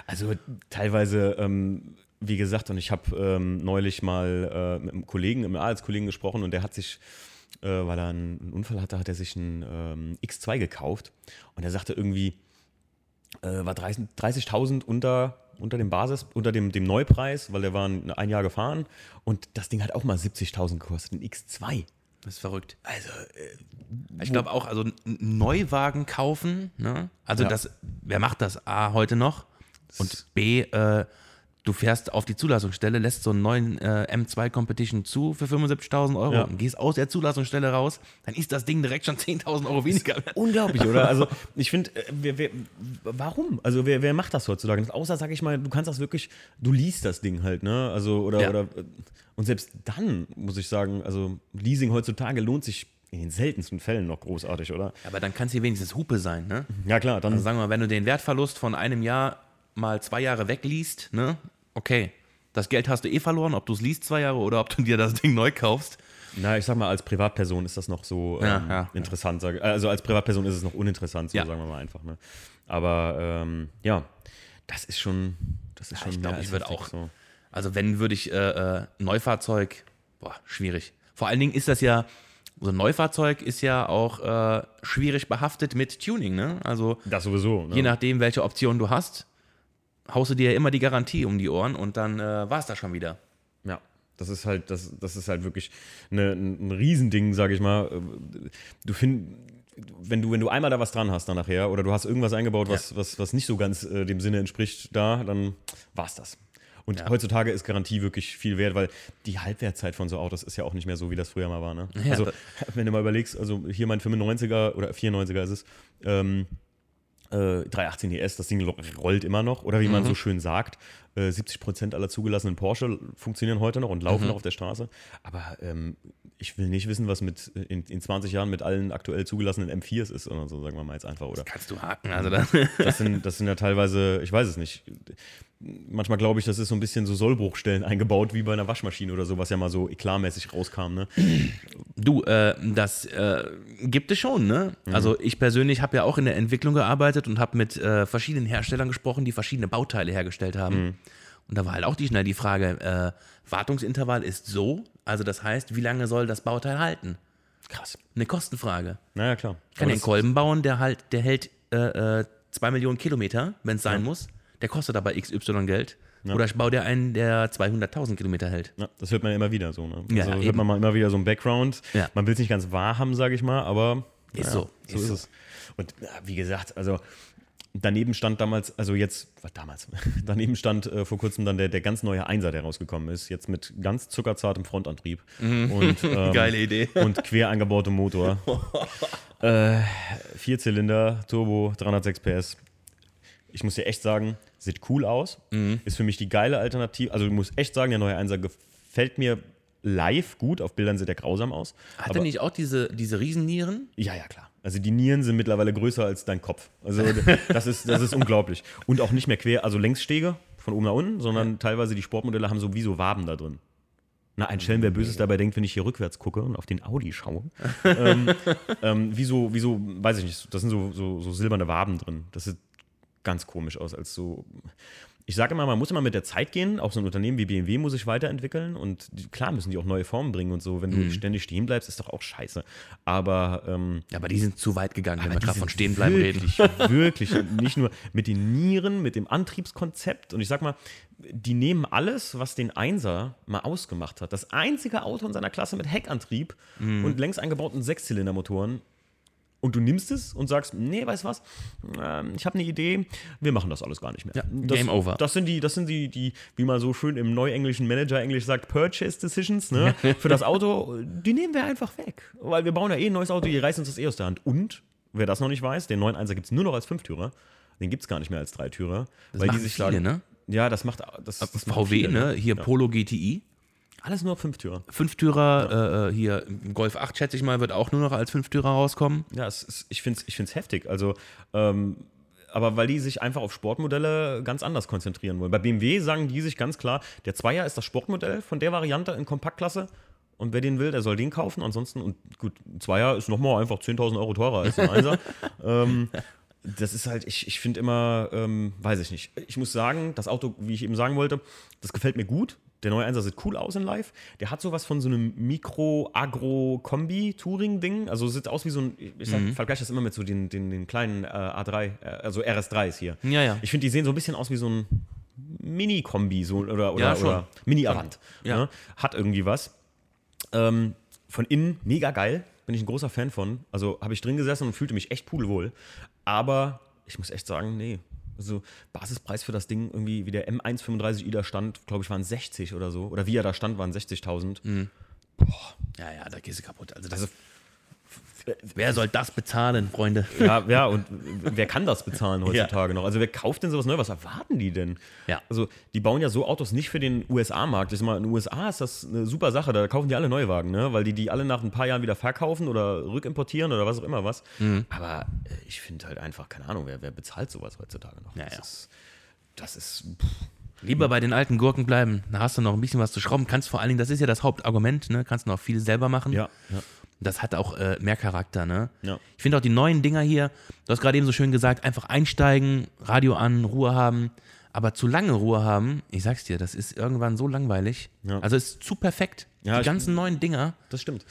Also teilweise, ähm, wie gesagt, und ich habe ähm, neulich mal äh, mit einem Kollegen, einem Arbeitskollegen gesprochen und der hat sich, äh, weil er einen, Unfall hatte, hat er sich einen ähm, X2 gekauft und er sagte irgendwie, äh, war 30 30.000 unter, unter dem Basis, unter dem, dem Neupreis, weil der war ein, ein Jahr gefahren und das Ding hat auch mal 70.000 gekostet, ein X2. Das ist verrückt. Also, äh, Ich glaube auch, also einen Neuwagen kaufen, ne? Also Ja. das, wer macht das A heute noch? Und B, äh, du fährst auf die Zulassungsstelle, lässt so einen neuen äh, M2 Competition zu für 75.000 Euro Ja. und gehst aus der Zulassungsstelle raus, dann ist das Ding direkt schon 10.000 Euro weniger. Unglaublich, oder? (laughs) Also ich finde, äh, warum? Also wer, wer macht das heutzutage? Außer, sag ich mal, du kannst das wirklich, du liest das Ding halt, ne? Also, oder, Ja. oder äh, und selbst dann muss ich sagen, also Leasing heutzutage lohnt sich in den seltensten Fällen noch großartig, oder? Aber dann kann es hier wenigstens Hupe sein, ne? Ja klar, dann Also sagen wir mal, wenn du den Wertverlust von einem Jahr mal zwei Jahre wegliest, ne? Okay. Das Geld hast du eh verloren, ob du es liest zwei Jahre oder ob du dir das Ding neu kaufst. Na, ich sag mal, als Privatperson ist das noch so ähm, Ja, ja, ja. interessant. Sag, also als Privatperson ist es noch uninteressant, so Ja. sagen wir mal einfach. Ne? Aber ähm, ja, das ist schon, das ist schon. ich glaube, ich würde auch. So. Also, wenn würde ich äh, äh, Neufahrzeug, boah, schwierig. Vor allen Dingen ist das ja, so ein Neufahrzeug ist ja auch äh, schwierig behaftet mit Tuning, ne? Also, Das sowieso. Ne? je nachdem, welche Option du hast, haust du dir ja immer die Garantie um die Ohren und dann äh, war es das schon wieder. Ja, das ist halt, das, das ist halt wirklich eine, ein, Riesending, sag ich mal. Du findest, wenn du, wenn du einmal da was dran hast dann nachher oder du hast irgendwas eingebaut, was, was, was nicht so ganz äh, dem Sinne entspricht, da, dann war's das. Und Ja. heutzutage ist Garantie wirklich viel wert, weil die Halbwertzeit von so Autos ist ja auch nicht mehr so, wie das früher mal war. Ne? Ja, also, da- wenn du mal überlegst, also hier mein 95er oder 94er ist es, ähm, äh, 318 ES, das Ding rollt immer noch. Oder wie man so schön sagt, äh, 70% aller zugelassenen Porsche funktionieren heute noch und laufen noch auf der Straße. Aber ähm, ich will nicht wissen, was mit in, in 20 Jahren mit allen aktuell zugelassenen M4s ist oder so, sagen wir mal jetzt einfach. Oder Kannst du haken, also da. (laughs) das sind, das sind ja teilweise, ich weiß es nicht. Manchmal glaube ich, das ist so ein bisschen so Sollbruchstellen eingebaut, wie bei einer Waschmaschine oder so, was ja mal so eklarmäßig rauskam. Ne? Du, äh, das äh, gibt es schon, ne? Also ich persönlich habe ja auch in der Entwicklung gearbeitet und habe mit äh, verschiedenen Herstellern gesprochen, die verschiedene Bauteile hergestellt haben. Und da war halt auch die schnell die Frage, äh, Wartungsintervall ist so, also das heißt, wie lange soll das Bauteil halten? Krass. Eine Kostenfrage. Naja, klar. Ich kann den Kolben bauen, der halt, der hält äh, äh, zwei Millionen Kilometer, wenn es sein muss. Der kostet aber XY Geld. Oder ich baue dir einen, der 200.000 Kilometer hält. Ja, das hört man ja immer wieder so. Ne? Ja, also hört eben. man mal immer wieder so ein Background. Ja. Man will es nicht ganz wahr haben, sage ich mal, aber Ist ja, so, So ist ist, so. es. Und ja, wie gesagt, also daneben stand damals, also jetzt, was damals, (laughs) daneben stand äh, vor kurzem dann der, der ganz neue Einser, der rausgekommen ist, jetzt mit ganz zuckerzartem Frontantrieb und, (laughs) ähm, Mhm. Geile Idee. (laughs) und quer eingebautem Motor. äh, Vierzylinder, Turbo, 306 PS. Ich muss dir echt sagen, sieht cool aus. Mhm. Ist für mich die geile Alternative. Also, ich muss echt sagen, der neue Einser gefällt mir live gut. Auf Bildern sieht er grausam aus. Hat er nicht auch diese, diese Riesennieren? ja, ja, klar. Also die Nieren sind mittlerweile größer als dein Kopf. Also (laughs) das ist, das ist unglaublich. Und auch nicht mehr quer, also Längsstege von oben nach unten, sondern teilweise die Sportmodelle haben so wie so Waben da drin. Na, ein Schelm, wer Böses dabei denkt, wenn ich hier rückwärts gucke und auf den Audi schaue. (laughs) ähm, ähm, wie, so, wie so, weiß ich nicht, das sind so, so, so silberne Waben drin. Das sieht ganz komisch aus, als so. Ich sage immer, man muss immer mit der Zeit gehen. Auch so ein Unternehmen wie BMW muss sich weiterentwickeln. Und die, klar müssen die auch neue Formen bringen und so. Wenn du ständig stehen bleibst, ist doch auch scheiße. Aber ähm, Ja, aber die sind zu weit gegangen, wenn wir gerade von sind Stehenbleiben reden. wirklich, Wirklich, und nicht nur mit den Nieren, mit dem Antriebskonzept. Und ich sag mal, die nehmen alles, was den Einser mal ausgemacht hat. Das einzige Auto in seiner Klasse mit Heckantrieb Mhm. und längs eingebauten Sechszylindermotoren. Und du nimmst es und sagst, nee, weißt du was, ähm, ich habe eine Idee, wir machen das alles gar nicht mehr. Ja, das, Game over. Das sind die, das sind die, die, wie man so schön im neuenglischen Manager-Englisch sagt, Purchase Decisions, ne? Für das Auto, die nehmen wir einfach weg. Weil wir bauen ja eh ein neues Auto, die reißen uns das eh aus der Hand. Und, wer das noch nicht weiß, den 9.1er gibt es nur noch als Fünftürer. Den gibt es gar nicht mehr als Dreitürer. Das weil die sich viele, sagen, ne? Ja, das macht das, das VW, viele, ne? Hier Polo GTI. Alles nur Fünftürer. Fünftürer, äh, äh, hier Golf 8, schätze ich mal, wird auch nur noch als Fünftürer rauskommen. Ja, es ist, ich finde es ich find's heftig. Also, ähm, aber weil die sich einfach auf Sportmodelle ganz anders konzentrieren wollen. Bei BMW sagen die sich ganz klar, der Zweier ist das Sportmodell von der Variante in Kompaktklasse. Und wer den will, der soll den kaufen. Ansonsten, und gut, ein Zweier ist nochmal einfach 10.000 Euro teurer als ein Einser. (laughs) ähm, das ist halt, ich, ich finde immer, ähm, weiß ich nicht. Ich muss sagen, das Auto, wie ich eben sagen wollte, das gefällt mir gut. Der neue Einser sieht cool aus in live. Der hat sowas von so einem Mikro-Agro-Kombi-Touring-Ding. Also sieht aus wie so ein, ich sag, Mhm. vergleiche das immer mit so den, den, den kleinen äh, A3, äh, also RS3s hier. Ja, ja. Ich finde, die sehen so ein bisschen aus wie so ein Mini-Kombi so, oder, oder, Ja, oder Mini-Avant. Ja. Ne? Hat irgendwie was. Ähm, von innen mega geil. Bin ich ein großer Fan von. Also habe ich drin gesessen und fühlte mich echt pudelwohl. Aber ich muss echt sagen, nee. Also Basispreis für das Ding irgendwie, wie der M135i da stand, glaube ich, waren 60 oder so. Oder wie er da stand, waren 60.000. Mhm. Ja, ja, da gehst du kaputt. Also, das, wer soll das bezahlen, Freunde? Ja, ja, und wer kann das bezahlen heutzutage noch? Also wer kauft denn sowas neu? Was erwarten die denn? Ja. Also die bauen ja so Autos nicht für den USA-Markt. Ich sag mal, in den USA ist das eine super Sache, da kaufen die alle Neuwagen, ne? Weil die die alle nach ein paar Jahren wieder verkaufen oder rückimportieren oder was auch immer was. Mhm. Aber äh, ich finde halt einfach, keine Ahnung, wer, wer bezahlt sowas heutzutage noch? Ja, das ja. ist, das ist Lieber bei den alten Gurken bleiben. Da hast du noch ein bisschen was zu schrauben. Kannst vor allen Dingen, das ist ja das Hauptargument, ne? Kannst noch viel selber machen. ja, ja. Das hat auch äh, mehr Charakter, ne? Ja. Ich finde auch die neuen Dinger hier, du hast gerade eben so schön gesagt, einfach einsteigen, Radio an, Ruhe haben. Aber zu lange Ruhe haben, ich sag's dir, das ist irgendwann so langweilig. Ja. Also es ist zu perfekt. Ja, die ich- ganzen neuen Dinger. Das stimmt.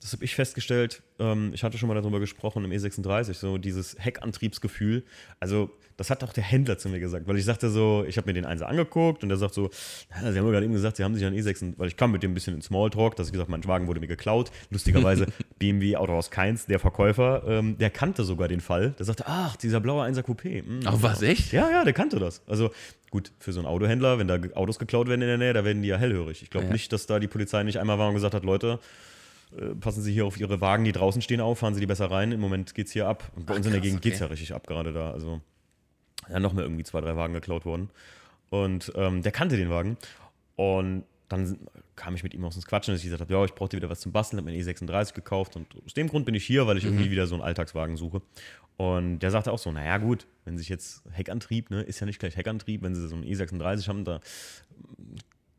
Das habe ich festgestellt. Ähm, ich hatte schon mal darüber gesprochen im E36, so dieses Heckantriebsgefühl. Also, das hat auch der Händler zu mir gesagt, weil ich sagte so, ich habe mir den Einser angeguckt und der sagt so, na, Sie haben ja gerade eben gesagt, Sie haben sich an E6, weil ich kam mit dem ein bisschen in Smalltalk, dass ich gesagt mein Wagen wurde mir geklaut. Lustigerweise (laughs) BMW Autohaus Keins, der Verkäufer, ähm, der kannte sogar den Fall. Der sagte, ach, dieser blaue 1er Coupé. hm, Ach, was, echt? ja, ja, der kannte das. Also gut, für so einen Autohändler, wenn da Autos geklaut werden in der Nähe, da werden die ja hellhörig. Ich glaube Ja. nicht, dass da die Polizei nicht einmal war und gesagt hat, Leute, äh, passen Sie hier auf Ihre Wagen, die draußen stehen, auf, fahren Sie die besser rein. Im Moment geht's hier ab. Und bei uns in der Gegend okay. geht's ja richtig ab gerade da. Also ja, noch mal irgendwie zwei, drei Wagen geklaut worden. Und ähm, der kannte den Wagen. Und dann kam ich mit ihm aus ins Quatschen, dass ich gesagt habe, ja, ich brauchte wieder was zum Basteln, habe mir einen E36 gekauft und aus dem Grund bin ich hier, weil ich irgendwie wieder so einen Alltagswagen suche. Und der sagte auch so, naja gut, wenn sich jetzt Heckantrieb, ne, ist ja nicht gleich Heckantrieb, wenn sie so einen E36 haben, da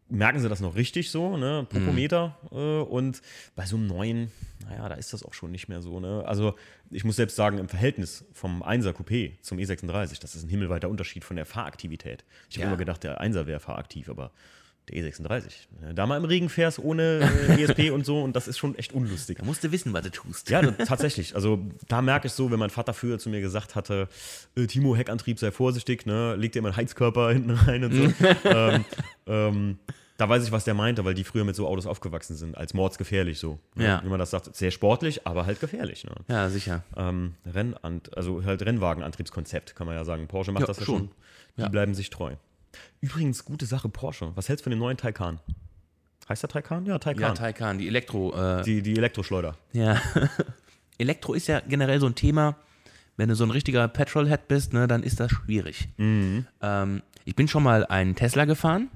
merken sie das noch richtig so, ne, Popometer äh, und bei so einem neuen, naja, da ist das auch schon nicht mehr so, ne, also ich muss selbst sagen, im Verhältnis vom 1er Coupé zum E36, das ist ein himmelweiter Unterschied von der Fahraktivität. Ich habe Ja. immer gedacht, der 1er wäre fahraktiv, aber der E36, wenn du da mal im Regen fährst ohne äh, (laughs) ESP und so und das ist schon echt unlustig. Da musst du wissen, was du tust. Ja, das- (laughs) tatsächlich. Also da merke ich so, wenn mein Vater früher zu mir gesagt hatte, äh, Timo, Heckantrieb, sei vorsichtig, ne? leg dir mal einen Heizkörper (laughs) hinten rein und so. ähm, ähm, da weiß ich, was der meinte, weil die früher mit so Autos aufgewachsen sind, als mordsgefährlich so. Ne? Ja. Wie man das sagt, sehr sportlich, aber halt gefährlich. Ne? Ja, sicher. Ähm, Rennan also halt Rennwagenantriebskonzept, kann man ja sagen. Porsche macht Ja, das ja schon. schon. Die Ja. bleiben sich treu. Übrigens, gute Sache, Porsche. Was hältst du von dem neuen Taycan? Heißt der Taycan? Ja, Taycan. Ja, Taycan, die Elektro. Äh, die, die Elektroschleuder. Ja. (laughs) Elektro ist ja generell so ein Thema. Wenn du so ein richtiger Petrolhead bist, ne, dann ist das schwierig. Ähm, ich bin schon mal einen Tesla gefahren.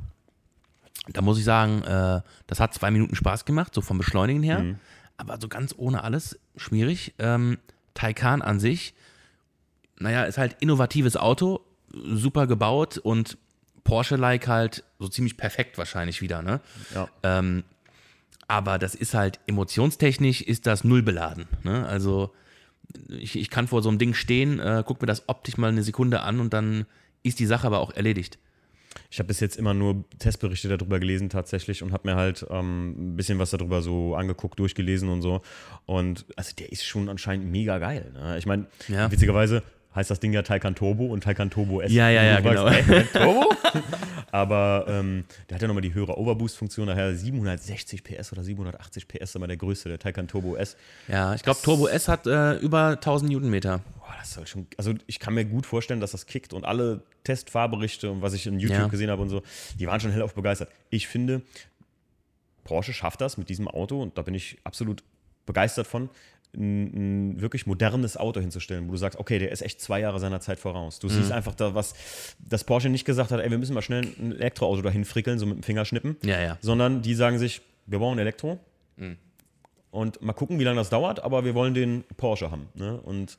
Da muss ich sagen, äh, das hat zwei Minuten Spaß gemacht, so vom Beschleunigen her. Aber so ganz ohne alles schwierig. Ähm, Taycan an sich, naja, ist halt innovatives Auto, super gebaut und Porsche-like halt so ziemlich perfekt wahrscheinlich wieder, ne? Ja. Ähm, aber das ist halt emotionstechnisch ist das null beladen. Ne? Also ich, ich kann vor so einem Ding stehen, äh, guck mir das optisch mal eine Sekunde an und dann ist die Sache aber auch erledigt. Ich habe bis jetzt immer nur Testberichte darüber gelesen tatsächlich und habe mir halt ähm, ein bisschen was darüber so angeguckt, durchgelesen und so. Und also der ist schon anscheinend mega geil. Ne? Ich meine, Ja. witzigerweise heißt das Ding ja Taycan Turbo und Taycan Turbo S. Ja, ja, ja, genau. (laughs) Turbo? (laughs) Aber ähm, der hat ja nochmal die höhere Overboost-Funktion, daher 760 PS oder 780 PS, immer der größte, der Taycan Turbo S. Ja, ich glaube, Turbo S hat äh, über 1000 Newtonmeter. Boah, das soll schon. Also ich kann mir gut vorstellen, dass das kickt und alle Testfahrberichte und was ich in YouTube Ja. gesehen habe und so, die waren schon hellauf begeistert. Ich finde, Porsche schafft das mit diesem Auto und da bin ich absolut begeistert von, ein, ein wirklich modernes Auto hinzustellen, wo du sagst, okay, der ist echt zwei Jahre seiner Zeit voraus. Du siehst einfach da was, dass Porsche nicht gesagt hat, ey, wir müssen mal schnell ein Elektroauto dahin frickeln, so mit dem Fingerschnippen, Ja, ja. sondern die sagen sich, wir bauen Elektro und mal gucken, wie lange das dauert, aber wir wollen den Porsche haben. Ne? Und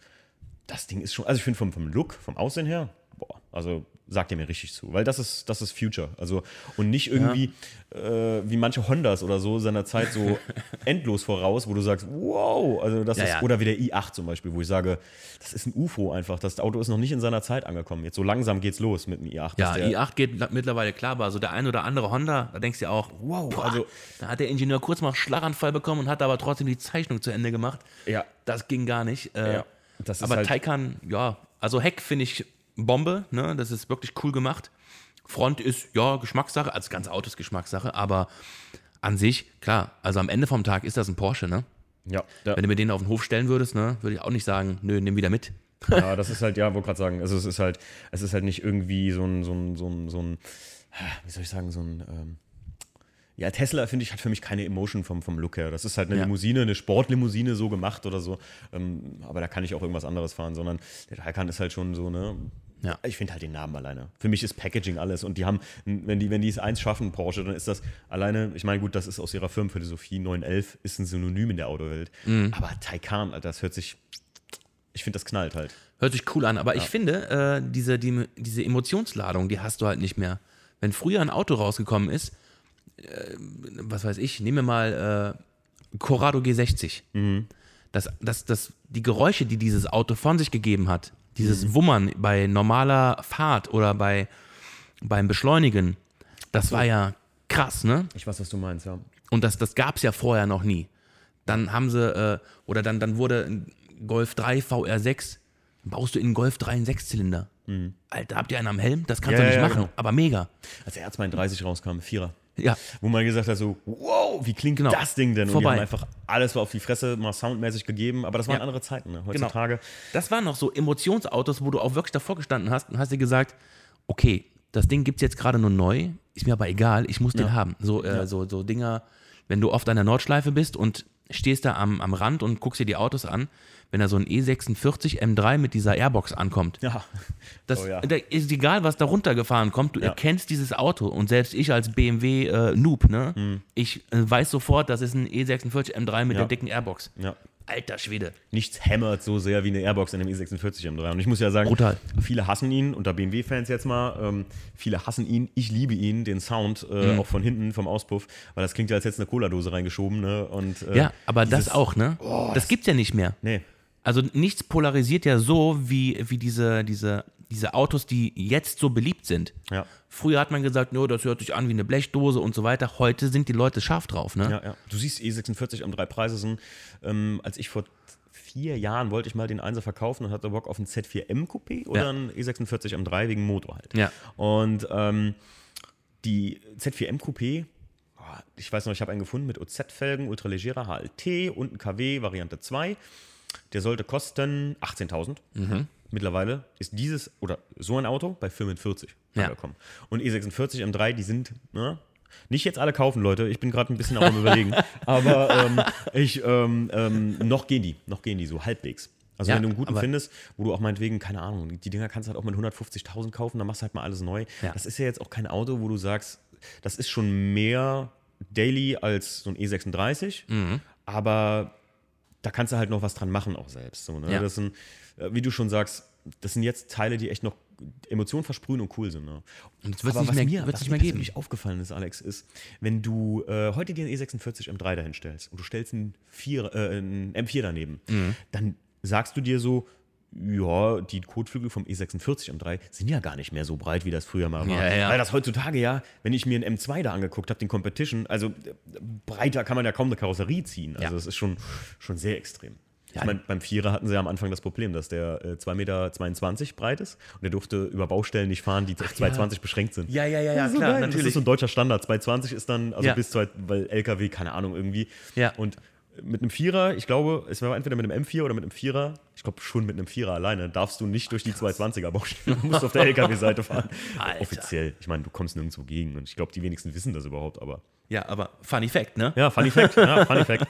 das Ding ist schon, also ich finde vom, vom Look, vom Aussehen her, boah, Also sagt ihr mir richtig zu, weil das ist, das ist Future. Also, und nicht irgendwie äh, wie manche Hondas oder so seiner Zeit so (laughs) endlos voraus, wo du sagst, wow, also das Ja, ist, ja. oder wie der i8 zum Beispiel, wo ich sage, das ist ein UFO einfach. Das Auto ist noch nicht in seiner Zeit angekommen. Jetzt so langsam geht's los mit dem i8. Ja, der- i8 geht mittlerweile klar, aber so der ein oder andere Honda, da denkst du ja auch, wow, also da hat der Ingenieur kurz mal einen Schlaganfall bekommen und hat aber trotzdem die Zeichnung zu Ende gemacht. Ja. Das ging gar nicht. Äh, Ja, das ist aber halt- Taycan, ja, also Heck finde ich Bombe, ne? Das ist wirklich cool gemacht. Front ist, ja, Geschmackssache, also das ganze Auto ist Geschmackssache, aber an sich, klar, also am Ende vom Tag ist das ein Porsche, ne? Ja, ja. Wenn du mir den auf den Hof stellen würdest, ne, würde ich auch nicht sagen, nö, nimm wieder mit. Ja, das ist halt, ja, wollte gerade sagen, also es ist halt, es ist halt nicht irgendwie so ein, so ein, so ein, so ein wie soll ich sagen, so ein, ähm, ja, Tesla, finde ich, hat für mich keine Emotion vom, vom Look her. Das ist halt eine Ja. Limousine, eine Sportlimousine so gemacht oder so. Ähm, aber da kann ich auch irgendwas anderes fahren, sondern der Taycan ist halt schon so, ne? Ja. Ich finde halt den Namen alleine. Für mich ist Packaging alles. Und die haben, wenn die, wenn die es eins schaffen, Porsche, dann ist das alleine, ich meine, gut, das ist aus ihrer Firmenphilosophie, 911 ist ein Synonym in der Autowelt. Mhm. Aber Taycan, Alter, das hört sich, ich finde, das knallt halt. Hört sich cool an, aber ich finde, äh, diese, die, diese Emotionsladung, die hast du halt nicht mehr. Wenn früher ein Auto rausgekommen ist, äh, was weiß ich, nehmen wir mal äh, Corrado G60. Das, das, das, die Geräusche, die dieses Auto von sich gegeben hat, dieses Wummern bei normaler Fahrt oder bei, beim Beschleunigen, das war ja krass, ne? Ich weiß, was du meinst, ja. Und das, das gab es ja vorher noch nie. Dann haben sie, äh, oder dann, dann wurde ein Golf 3 VR6, dann baust du in Golf 3 einen Sechszylinder. Alter, habt ihr einen am Helm? Das kannst Mhm. Ja, du nicht ja, machen, genau. aber mega. Als der R32 rauskam, Vierer. Ja, Wo man gesagt hat, so, wow, wie klingt Genau. das Ding denn? Und Vorbei. die haben einfach alles auf die Fresse mal soundmäßig gegeben, aber das waren Ja. andere Zeiten. Ne? genau. Heutzutage, Das waren noch so Emotionsautos, wo du auch wirklich davor gestanden hast und hast dir gesagt, okay, das Ding gibt es jetzt gerade nur neu, ist mir aber egal, ich muss den haben. So, äh, so, so Dinger, wenn du oft an der Nordschleife bist und stehst da am, am Rand und guckst dir die Autos an, wenn da so ein E46 M3 mit dieser Airbox ankommt, ja. Das Oh ja. da ist egal, was da runtergefahren kommt. Du Ja. erkennst dieses Auto. Und selbst ich als BMW-Noob, ne? Ich äh, weiß sofort, das ist ein E46 M3 mit Ja. der dicken Airbox. ja. Alter Schwede. Nichts hämmert so sehr wie eine Airbox in dem E46 M3. Und ich muss ja sagen, Brutal. viele hassen ihn, unter BMW-Fans jetzt mal, ähm, viele hassen ihn. Ich liebe ihn, den Sound, äh, Mhm. auch von hinten, vom Auspuff, weil das klingt ja, als hätte es eine Cola-Dose reingeschoben. Ne? Und, äh, Ja, aber dieses- das auch, ne? das gibt's ja nicht mehr. Nee. Also nichts polarisiert ja so wie, wie diese, diese, diese Autos, die jetzt so beliebt sind. Ja. Früher hat man gesagt, no, das hört sich an wie eine Blechdose und so weiter. Heute sind die Leute scharf drauf, ne? Ja, ja. Du siehst E46 am drei Preise sind, ähm, als ich vor vier Jahren wollte ich mal den Einser verkaufen und hatte Bock auf einen Z4M Coupé oder Ja. einen E46 M3 wegen Motor halt. Ja. Und ähm, die Z4M Coupé, ich weiß noch, ich habe einen gefunden mit OZ-Felgen, ultralegerer HLT und ein KW Variante 2. Der sollte kosten 18.000. Mhm. Mittlerweile ist dieses oder so ein Auto bei 45 Ja. angekommen. Und E46 M3, die sind, ne? Nicht jetzt alle kaufen, Leute. Ich bin gerade ein bisschen auch am überlegen. (laughs) Aber ähm, ich, ähm, ähm, noch gehen die, noch gehen die so halbwegs. Also Ja, wenn du einen guten findest, wo du auch meinetwegen, keine Ahnung, die Dinger kannst du halt auch mit 150.000 kaufen, dann machst du halt mal alles neu. Ja. Das ist ja jetzt auch kein Auto, wo du sagst, das ist schon mehr Daily als so ein E36, Mhm. aber da kannst du halt noch was dran machen auch selbst. So, ne? Ja. Das sind, äh, wie du schon sagst, das sind jetzt Teile, die echt noch Emotionen versprühen und cool sind. Ne? Und das Aber nicht was mehr- mir, wird's was nicht mir mehr geben. persönlich aufgefallen ist, Alex, ist, wenn du äh, heute dir einen E46 M3 dahin stellst und du stellst einen, Vier, äh, einen M4 daneben, Mhm. dann sagst du dir so, ja, die Kotflügel vom E46 M3 sind ja gar nicht mehr so breit, wie das früher mal war. Ja, ja. Weil das heutzutage ja, wenn ich mir einen M2 da angeguckt habe, den Competition, also breiter kann man ja kaum eine Karosserie ziehen. Also Ja. es ist schon, schon sehr extrem. Ich meine, beim Vierer hatten sie ja am Anfang das Problem, dass der äh, 2,22 Meter breit ist und der durfte über Baustellen nicht fahren, die auf 2,20 beschränkt sind. Ja, ja, ja, ja, Das ist so klar, geil. Das natürlich. ist so ein deutscher Standard. 220 ist dann, also bis zwei, weil LKW, keine Ahnung, irgendwie. Ja. Und mit einem Vierer, ich glaube, es war entweder mit einem M4 oder mit einem Vierer, ich glaube schon mit einem Vierer alleine, darfst du nicht durch die 220er Baustelle, du musst auf der LKW-Seite (laughs) fahren. Alter. Offiziell. Ich meine, du kommst nirgendwo gegen und ich glaube, die wenigsten wissen das überhaupt, aber. Ja, aber Funny Fact, ne? Ja, Funny Fact, ja, (laughs) Funny Fact.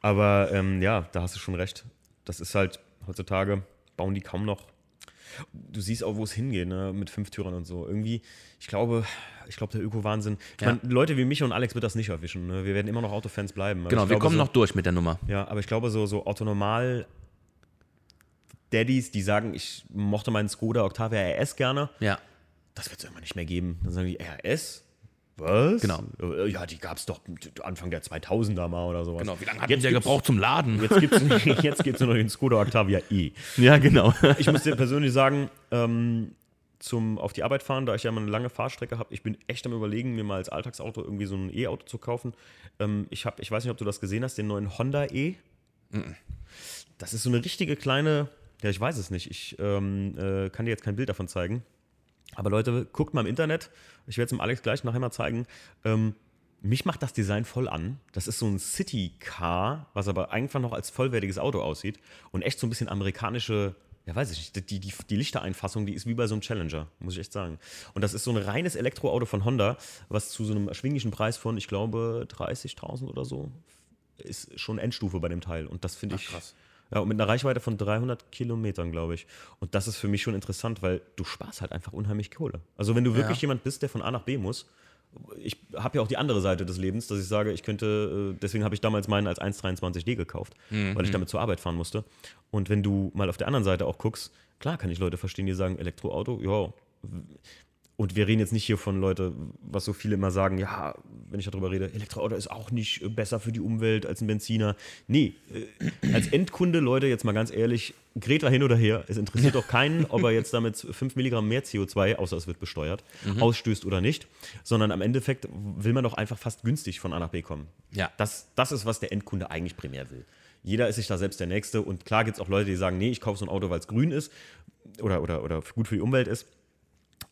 Aber ähm, ja, da hast du schon recht. Das ist halt, heutzutage bauen die kaum noch. Du siehst auch, wo es hingeht, ne? mit Fünftürern und so. Irgendwie, ich glaube, ich glaube, der Öko-Wahnsinn. Ich Ja. meine, Leute wie mich und Alex wird das nicht erwischen. Ne? Wir werden immer noch Autofans bleiben. Aber Genau, wir glaube, kommen so, noch durch mit der Nummer. Ja, aber ich glaube, so, so autonormal Daddies, die sagen, ich mochte meinen Skoda Octavia RS gerne. Ja. Das wird es irgendwann nicht mehr geben. Dann sagen die, RS? Was? Genau. Äh, Ja, die gab es doch Anfang der 2000er mal oder sowas. Genau, wie lange hat jetzt der gebraucht zum Laden? Jetzt gibt es (laughs) (laughs) jetzt gibt's nur noch den Skoda Octavia E. Ja, genau. (laughs) Ich muss dir persönlich sagen, ähm, zum auf die Arbeit fahren, da ich ja immer eine lange Fahrstrecke habe, ich bin echt am überlegen, mir mal als Alltagsauto irgendwie so ein E-Auto zu kaufen. Ähm, ich, hab, ich weiß nicht, ob du das gesehen hast, den neuen Honda E. Das ist so eine richtige kleine, ja, ich weiß es nicht, ich ähm, äh, kann dir jetzt kein Bild davon zeigen. Aber Leute, guckt mal im Internet. Ich werde es dem Alex gleich nachher mal zeigen. Ähm, mich macht das Design voll an. Das ist so ein City-Car, was aber einfach noch als vollwertiges Auto aussieht. Und echt so ein bisschen amerikanische, ja weiß ich nicht, die, die, die Lichtereinfassung, die ist wie bei so einem Challenger, muss ich echt sagen. Und das ist so ein reines Elektroauto von Honda, was zu so einem erschwinglichen Preis von, ich glaube, 30.000 oder so, ist schon Endstufe bei dem Teil. Und das finde ich krass. Ja, und mit einer Reichweite von 300 Kilometern, glaube ich. Und das ist für mich schon interessant, weil du sparst halt einfach unheimlich Kohle. Also wenn du wirklich Ja. jemand bist, der von A nach B muss, ich habe ja auch die andere Seite des Lebens, dass ich sage, ich könnte, äh, deswegen habe ich damals meinen als 1,23D gekauft, weil ich damit zur Arbeit fahren musste. Und wenn du mal auf der anderen Seite auch guckst, klar kann ich Leute verstehen, die sagen, Elektroauto, ja. Und wir reden jetzt nicht hier von Leute, was so viele immer sagen, ja, wenn ich darüber rede, Elektroauto ist auch nicht äh, besser für die Umwelt als ein Benziner. Nee, äh, als Endkunde, Leute, jetzt mal ganz ehrlich, Greta hin oder her, es interessiert doch keinen, ob er jetzt damit 5 Milligramm mehr CO2, außer es wird besteuert, ausstößt oder nicht, sondern am Endeffekt will man doch einfach fast günstig von A nach B kommen. Ja. Das, das ist, was der Endkunde eigentlich primär will. Jeder ist sich da selbst der Nächste und klar gibt es auch Leute, die sagen, nee, ich kaufe so ein Auto, weil es grün ist oder, oder, oder gut für die Umwelt ist.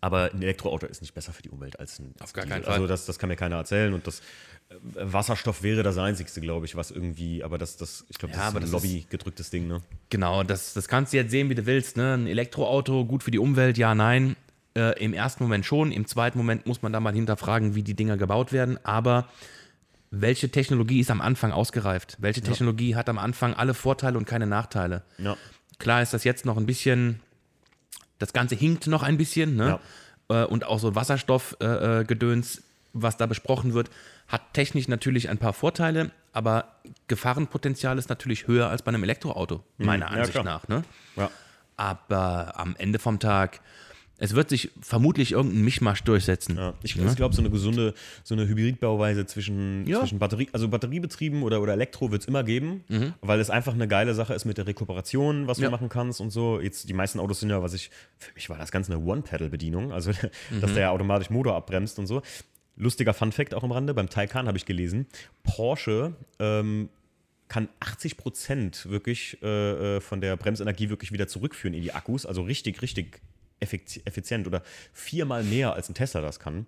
Aber ein Elektroauto ist nicht besser für die Umwelt als ein Auf gar Diesel. keinen Fall. Also das, das kann mir keiner erzählen. Und das äh, Wasserstoff wäre das Einzigste, glaube ich, was irgendwie, aber das, das ich glaube, das Ja, ist ein das ist- Lobby-gedrücktes Ding, ne? Genau, das, das kannst du jetzt sehen, wie du willst. Ne? Ein Elektroauto, gut für die Umwelt, ja, nein. Äh, Im ersten Moment schon, im zweiten Moment muss man da mal hinterfragen, wie die Dinger gebaut werden. Aber welche Technologie ist am Anfang ausgereift? Welche Technologie hat am Anfang alle Vorteile und keine Nachteile? Ja. Klar ist das jetzt noch ein bisschen, das Ganze hinkt noch ein bisschen, ne? Äh, Und auch so Wasserstoffgedöns, äh, Gedöns, was da besprochen wird, hat technisch natürlich ein paar Vorteile, aber Gefahrenpotenzial ist natürlich höher als bei einem Elektroauto, meiner Mhm. ja, Ansicht klar. nach. Ne? Ja. Aber am Ende vom Tag, es wird sich vermutlich irgendein Mischmasch durchsetzen. Ja, ich, ich glaube, so eine gesunde, so eine Hybridbauweise zwischen, Ja. zwischen Batterie, also Batteriebetrieben oder, oder Elektro wird es immer geben, weil es einfach eine geile Sache ist mit der Rekuperation, was Ja. du machen kannst und so. Jetzt, die meisten Autos sind ja, was ich, für mich war das Ganze eine One-Pedal-Bedienung, also (laughs) dass der ja automatisch Motor abbremst und so. Lustiger Fun-Fact auch am Rande, beim Taycan habe ich gelesen, Porsche ähm, kann 80 Prozent wirklich äh, äh, von der Bremsenergie wirklich wieder zurückführen in die Akkus, also richtig, richtig effizient oder viermal mehr als ein Tesla das kann.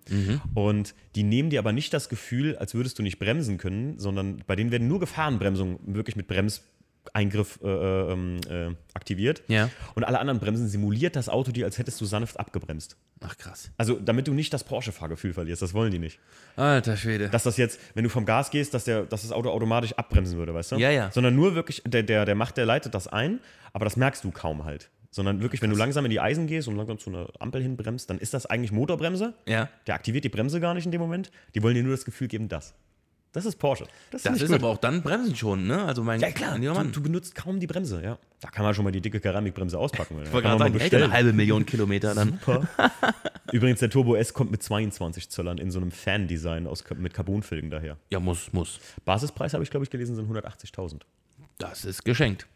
Und die nehmen dir aber nicht das Gefühl, als würdest du nicht bremsen können, sondern bei denen werden nur Gefahrenbremsungen wirklich mit Bremseingriff äh, äh, ähm, äh, aktiviert. Ja. Und alle anderen Bremsen simuliert das Auto dir, als hättest du sanft abgebremst. Ach krass. Also damit du nicht das Porsche-Fahrgefühl verlierst, das wollen die nicht. Alter Schwede. Dass das jetzt, wenn du vom Gas gehst, dass, der, dass das Auto automatisch abbremsen würde, weißt du? Ja, ja. Sondern nur wirklich, der, der, der macht, der leitet das ein, aber das merkst du kaum halt. Sondern wirklich, wenn du langsam in die Eisen gehst und langsam zu einer Ampel hinbremst, dann ist das eigentlich Motorbremse. Ja. Der aktiviert die Bremse gar nicht in dem Moment. Die wollen dir nur das Gefühl geben, das. Das ist Porsche. Das ich ist gut. aber auch dann Bremsen schon, ne? Also mein Ja, klar. Du, du benutzt kaum die Bremse, ja. Da kann man schon mal die dicke Keramikbremse auspacken. ich wollte gerade sagen, eine halbe Million Kilometer dann. (laughs) Übrigens, der Turbo S kommt mit 22 Zöllern in so einem Fan-Design aus, mit Carbonfelgen daher. Ja, muss, muss. Basispreis, habe ich glaube ich gelesen, sind 180.000. Das ist geschenkt.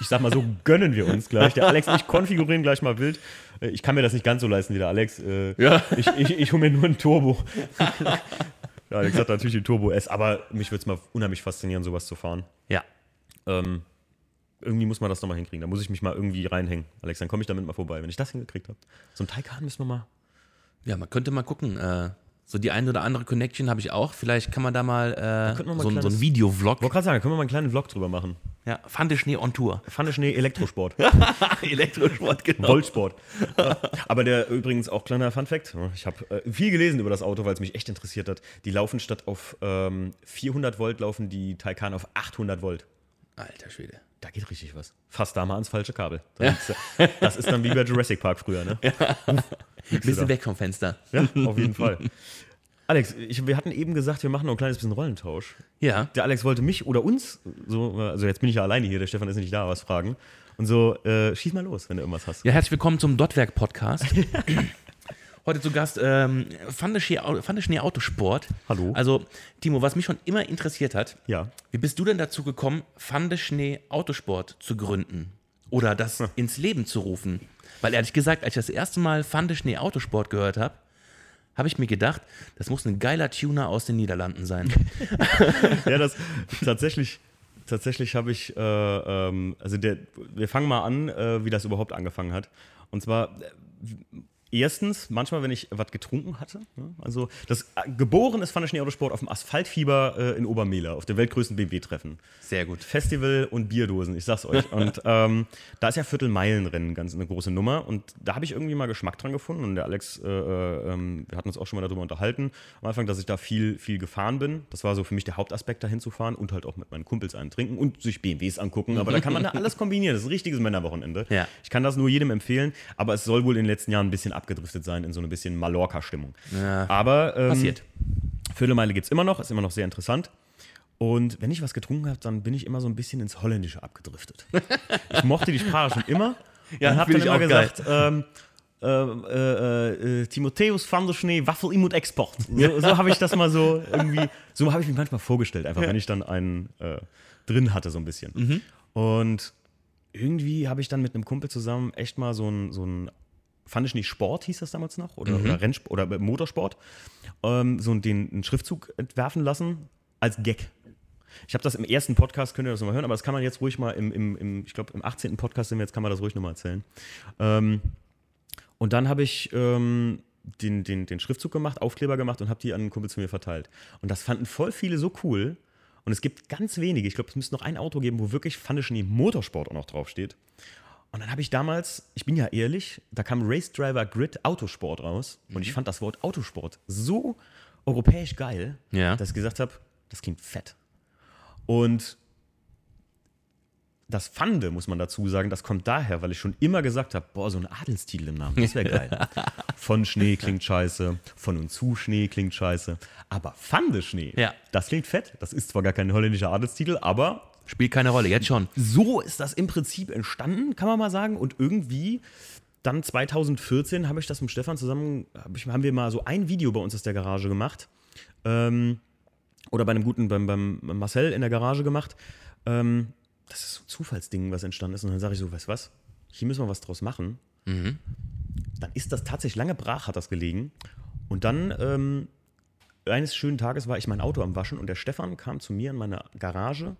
Ich sag mal so, gönnen wir uns gleich. Der Alex und ich konfigurieren gleich mal wild. Äh, Ich kann mir das nicht ganz so leisten wie der Alex. Äh, Ja. Ich, ich, ich hole mir nur einen Turbo. (laughs) Der Alex hat natürlich den Turbo S, aber mich würde es mal unheimlich faszinieren, sowas zu fahren. Ja. Ähm, irgendwie muss man das nochmal hinkriegen. Da muss ich mich mal irgendwie reinhängen. Alex, dann komme ich damit mal vorbei, wenn ich das hingekriegt habe. So ein Taycan müssen wir mal. Ja, man könnte mal gucken. Äh, so die ein oder andere Connection habe ich auch. Vielleicht kann man da mal, äh, mal so, ein- so kleines- ein Videovlog. Ich wollte gerade sagen, da können wir mal einen kleinen Vlog drüber machen. Ja, Fande Schnee on Tour. Pfanne Schnee, Elektrosport. (laughs) Elektrosport, genau. Voltsport. Aber der übrigens auch kleiner Funfact. Ich habe äh, viel gelesen über das Auto, weil es mich echt interessiert hat. Die laufen statt auf ähm, 400 Volt, laufen die Taycan auf 800 Volt. Alter Schwede. Da geht richtig was. Fast da mal ans falsche Kabel. Äh, Das ist dann wie bei Jurassic Park früher, ne? Ein bisschen weg vom Fenster. Ja, auf jeden Fall. Alex, ich, wir hatten eben gesagt, wir machen noch ein kleines bisschen Rollentausch. Ja. Der Alex wollte mich oder uns, so, also jetzt bin ich ja alleine hier, der Stefan ist nicht da, was fragen. Und so, äh, schieß mal los, wenn du irgendwas hast. Ja, herzlich willkommen zum Dotwerk-Podcast. (laughs) Heute zu Gast ähm, Fandeschnee Autosport. Hallo. Also, Timo, was mich schon immer interessiert hat, Ja. wie bist du denn dazu gekommen, Fandeschnee Autosport zu gründen? Oder das ins Leben zu rufen? Weil ehrlich gesagt, als ich das erste Mal Fandeschnee Autosport gehört habe, habe ich mir gedacht, das muss ein geiler Tuner aus den Niederlanden sein. (laughs) Ja, das tatsächlich, tatsächlich habe ich, äh, ähm, also der, wir fangen mal an, äh, wie das überhaupt angefangen hat. Und zwar, erstens, manchmal, wenn ich was getrunken hatte, ne? also das äh, geboren ist Pfanne Autosport auf dem Asphaltfieber äh, in Obermehler, auf dem weltgrößten BMW-Treffen. Sehr gut. Festival und Bierdosen, ich sag's euch. (laughs) Und ähm, da ist ja Viertelmeilenrennen ganz eine große Nummer. Und da habe ich irgendwie mal Geschmack dran gefunden. Und der Alex, äh, äh, ähm, wir hatten uns auch schon mal darüber unterhalten, am Anfang, dass ich da viel, viel gefahren bin. Das war so für mich der Hauptaspekt, da hinzufahren und halt auch mit meinen Kumpels einen trinken und sich BMWs angucken. Aber da kann man da (laughs) alles kombinieren. Das ist ein richtiges Männerwochenende. Ja. Ich kann das nur jedem empfehlen, aber es soll wohl in den letzten Jahren ein bisschen abgedriftet sein in so eine bisschen Mallorca-Stimmung. Ja. Aber ähm, Passiert. Viertelmeile gibt es immer noch, ist immer noch sehr interessant. Und wenn ich was getrunken habe, dann bin ich immer so ein bisschen ins Holländische abgedriftet. (laughs) Ich mochte die Sprache schon immer. Ja, und habe dann ich immer gesagt, ähm, äh, äh, äh, Timotheus van der Schnee, Waffel Imut Export. So, so habe ich das mal so irgendwie, so habe ich mich manchmal vorgestellt, einfach wenn ich dann einen äh, drin hatte, so ein bisschen. Mhm. Und irgendwie habe ich dann mit einem Kumpel zusammen echt mal so ein, so ein fand ich nicht Sport, hieß das damals noch, oder, oder Rennsport oder Motorsport, ähm, so den einen Schriftzug entwerfen lassen als Gag. Ich habe das im ersten Podcast, könnt ihr das nochmal hören, aber das kann man jetzt ruhig mal im, im, im ich glaube, im 18. Podcast sind wir jetzt, kann man das ruhig nochmal erzählen. Ähm, und dann habe ich ähm, den, den, den Schriftzug gemacht, Aufkleber gemacht und habe die an einen Kumpel zu mir verteilt. Und das fanden voll viele so cool. Und es gibt ganz wenige, ich glaube, es müsste noch ein Auto geben, wo wirklich Pfandeschnee Motorsport auch noch draufsteht. Und dann habe ich damals, ich bin ja ehrlich, da kam Race Driver Grid Autosport raus. Und ich fand das Wort Autosport so europäisch geil, Ja. dass ich gesagt habe, das klingt fett. Und das Pfande, muss man dazu sagen, das kommt daher, weil ich schon immer gesagt habe, boah, so ein Adelstitel im Namen, das wäre geil. (laughs) Von Schnee klingt scheiße, von und zu Schnee klingt scheiße, aber Pfande-Schnee, Ja. das klingt fett. Das ist zwar gar kein holländischer Adelstitel, aber Spielt keine Rolle, jetzt schon. so ist das im Prinzip entstanden, kann man mal sagen. Und irgendwie, dann 2014 habe ich das mit Stefan zusammen, hab ich, haben wir mal so ein Video bei uns aus der Garage gemacht. Ähm, oder bei einem guten, beim, beim Marcel in der Garage gemacht. Ähm, das ist so ein Zufallsding, was entstanden ist. Und dann sage ich so, weißt du was, hier müssen wir was draus machen. Dann ist das tatsächlich lange brach, hat das gelegen. Und dann ähm, eines schönen Tages war ich mein Auto am Waschen und der Stefan kam zu mir in meine Garage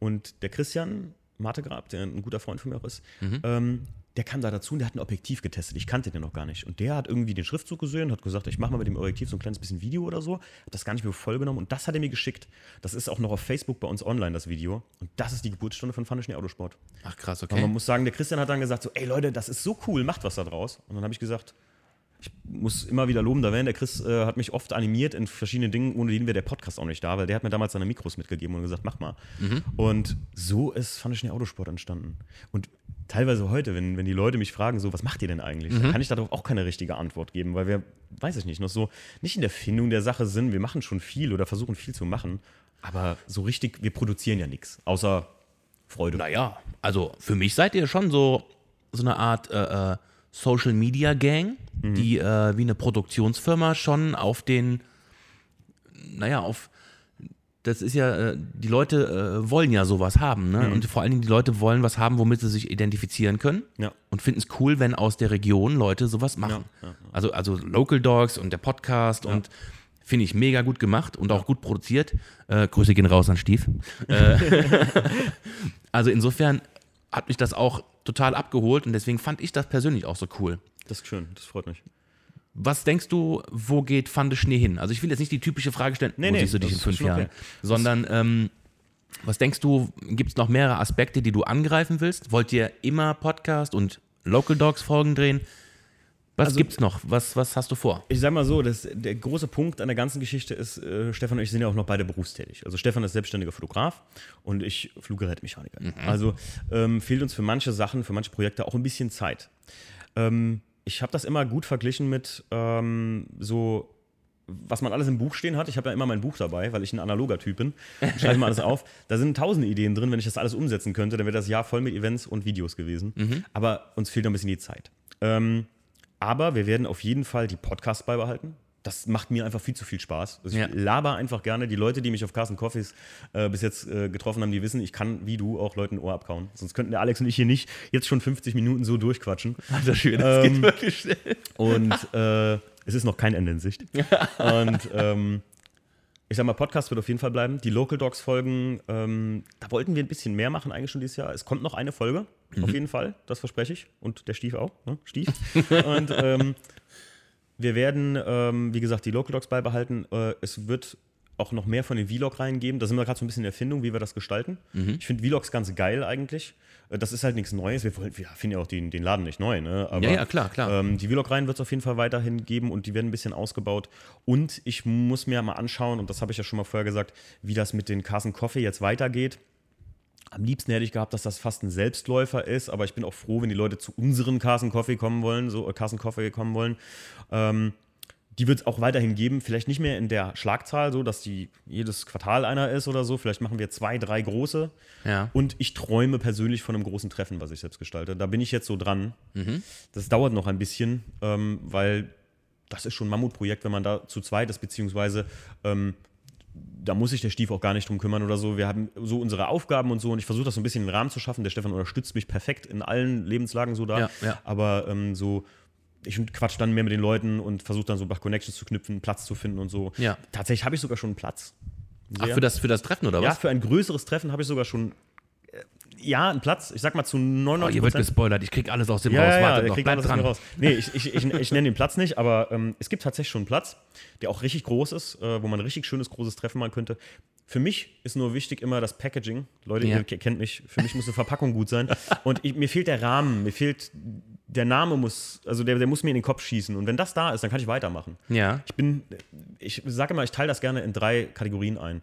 und der Christian Martegrab, der ein guter Freund von mir auch ist, ähm, der kam da dazu und der hat ein Objektiv getestet. Ich kannte den noch gar nicht. Und der hat irgendwie den Schriftzug gesehen, hat gesagt, ich mache mal mit dem Objektiv so ein kleines bisschen Video oder so. Hat das gar nicht mehr vollgenommen und das hat er mir geschickt. Das ist auch noch auf Facebook bei uns online, das Video. Und das ist die Geburtsstunde von Pfanne Schnee Autosport. Ach krass, Aber man okay. muss sagen, der Christian hat dann gesagt so, ey Leute, das ist so cool, macht was da draus. Und dann habe ich gesagt, ich muss immer wieder loben, da werden der Chris äh, hat mich oft animiert in verschiedenen Dingen, ohne den wäre der Podcast auch nicht da, weil der hat mir damals seine Mikros mitgegeben und gesagt, mach mal. Und so ist Fand ich Autosport entstanden. Und teilweise heute, wenn, wenn die Leute mich fragen, so, was macht ihr denn eigentlich? Dann kann ich darauf auch keine richtige Antwort geben, weil wir, weiß ich nicht, noch so nicht in der Findung der Sache sind, wir machen schon viel oder versuchen viel zu machen, aber so richtig, wir produzieren ja nichts, außer Freude. Naja, also für mich seid ihr schon so, so eine Art äh, äh, Social Media Gang, die äh, wie eine Produktionsfirma schon auf den, naja, auf, das ist ja, äh, die Leute äh, wollen ja sowas haben, ne? Und vor allen Dingen die Leute wollen was haben, womit sie sich identifizieren können. Ja. Und finden es cool, wenn aus der Region Leute sowas machen. Ja, ja, Also, also Local Dogs und der Podcast und finde ich mega gut gemacht und auch gut produziert. Äh, Grüße gehen raus an Stief. Äh, (laughs) (laughs) also insofern hat mich das auch total abgeholt und deswegen fand ich das persönlich auch so cool. Das ist schön, das freut mich. Was denkst du, wo geht Fande Schnee hin? Also ich will jetzt nicht die typische Frage stellen, Nee, wo nee, siehst du dich in fünf Jahren, okay. sondern ähm, was denkst du, gibt es noch mehrere Aspekte, die du angreifen willst? Wollt ihr immer Podcast und Local Dogs Folgen drehen? Was Also- gibt's noch? Was, was hast du vor? Ich sag mal so, das, der große Punkt an der ganzen Geschichte ist, äh, Stefan und ich sind ja auch noch beide berufstätig. Also Stefan ist selbstständiger Fotograf und ich Fluggerätmechaniker. Also ähm, fehlt uns für manche Sachen, für manche Projekte auch ein bisschen Zeit. Ähm, ich habe das immer gut verglichen mit ähm, so was man alles im Buch stehen hat. Ich habe ja immer mein Buch dabei, weil ich ein analoger Typ bin. Ich schreibe mal alles auf. Da sind tausende Ideen drin. Wenn ich das alles umsetzen könnte, dann wäre das Jahr voll mit Events und Videos gewesen. Mhm. Aber uns fehlt noch ein bisschen die Zeit. Ähm, aber wir werden auf jeden Fall die Podcasts beibehalten. Das macht mir einfach viel zu viel Spaß. Also ich Ja. laber einfach gerne. Die Leute, die mich auf Carsten Coffees äh, bis jetzt äh, getroffen haben, die wissen, ich kann wie du auch Leuten ein Ohr abkauen. Sonst könnten der Alex und ich hier nicht jetzt schon 50 Minuten so durchquatschen. Also schön, das Ähm, geht wirklich schnell. Und äh, es ist noch kein Ende in Sicht. (laughs) Und ähm, ich sag mal, Podcast wird auf jeden Fall bleiben. Die Local Dogs Folgen, ähm, da wollten wir ein bisschen mehr machen eigentlich schon dieses Jahr. Es kommt noch eine Folge, auf jeden Fall, das verspreche ich. Und der Stief auch, ne? Stief. (laughs) Und ähm, wir werden, ähm, wie gesagt, die Local Dogs beibehalten. Äh, es wird auch noch mehr von den Vlog-Reihen geben. Da sind wir gerade so ein bisschen in Erfindung, wie wir das gestalten. Ich finde Vlogs ganz geil eigentlich. Äh, Das ist halt nichts Neues. Wir, wollen- wir finden ja auch den, den Laden nicht neu, ne? Aber, Ja, ja, klar, klar. Ähm, die Vlog-Reihen wird es auf jeden Fall weiterhin geben und die werden ein bisschen ausgebaut. Und ich muss mir mal anschauen, und das habe ich ja schon mal vorher gesagt, wie das mit den Carson Coffee jetzt weitergeht. Am liebsten hätte ich gehabt, dass das fast ein Selbstläufer ist, aber ich bin auch froh, wenn die Leute zu unseren Carson Coffee kommen wollen, so äh, Carson Coffee kommen wollen. Ähm, die wird es auch weiterhin geben, vielleicht nicht mehr in der Schlagzahl, so dass die jedes Quartal einer ist oder so. Vielleicht machen wir zwei, drei große. Ja. Und ich träume persönlich von einem großen Treffen, was ich selbst gestalte. Da bin ich jetzt so dran. Das dauert noch ein bisschen, ähm, weil das ist schon ein Mammutprojekt, wenn man da zu zweit ist, beziehungsweise ähm, da muss sich der Stief auch gar nicht drum kümmern oder so. Wir haben so unsere Aufgaben und so und ich versuche das so ein bisschen in den Rahmen zu schaffen. Der Stefan unterstützt mich perfekt in allen Lebenslagen so da. Ja, ja. Aber ähm, so, ich quatsch dann mehr mit den Leuten und versuche dann so nach Connections zu knüpfen, Platz zu finden und so. Ja. Tatsächlich habe ich sogar schon einen Platz. Ach, Sehr. für das, für das Treffen oder Ja, was? für ein größeres Treffen habe ich sogar schon äh, ja, einen Platz. Ich sag mal zu Oh, 99 ihr wird gespoilert, ich krieg alles aus dem ja, raus. ja, ja, Wartet der noch, bleibt alles aus dran. raus. Nee, ich, ich, ich, ich nenne den Platz nicht, aber ähm, es gibt tatsächlich schon einen Platz, der auch richtig groß ist, äh, wo man ein richtig schönes, großes Treffen machen könnte. Für mich ist nur wichtig immer das Packaging. Leute, Ja. ihr ke- kennt mich, für mich muss eine Verpackung gut sein. (laughs) Und ich, mir fehlt der Rahmen, mir fehlt, der Name muss, also der, der muss mir in den Kopf schießen. Und wenn das da ist, dann kann ich weitermachen. Ja. Ich bin, ich sage immer, ich teile das gerne in drei Kategorien ein.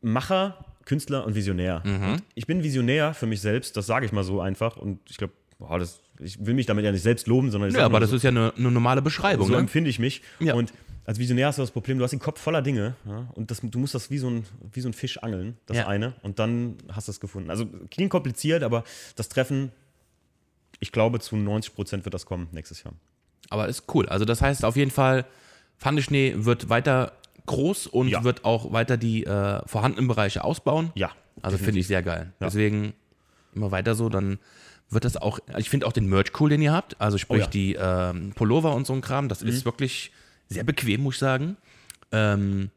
Macher, Künstler und Visionär. Mhm. Und ich bin Visionär für mich selbst, das sage ich mal so einfach. Und ich glaube, boah, das, ich will mich damit ja nicht selbst loben, sondern ich Ja, aber das so, ist ja eine, eine normale Beschreibung. so ne? empfinde ich mich. Ja. Und als Visionär hast du das Problem, du hast den Kopf voller Dinge ja, und das, du musst das wie so, ein, wie so ein Fisch angeln, das Ja. eine, und dann hast du es gefunden. Also klingt kompliziert, aber das Treffen, ich glaube, zu 90 Prozent wird das kommen nächstes Jahr. Aber ist cool. Also das heißt auf jeden Fall, Pfandeschnee wird weiter groß und Ja. wird auch weiter die äh, vorhandenen Bereiche ausbauen. Ja. Also finde ich sehr geil. Ja. Deswegen immer weiter so, dann wird das auch, ich finde auch den Merch cool, den ihr habt. Also sprich Oh ja. die ähm, Pullover und so ein Kram, das ist wirklich sehr bequem, muss ich sagen. Ähm,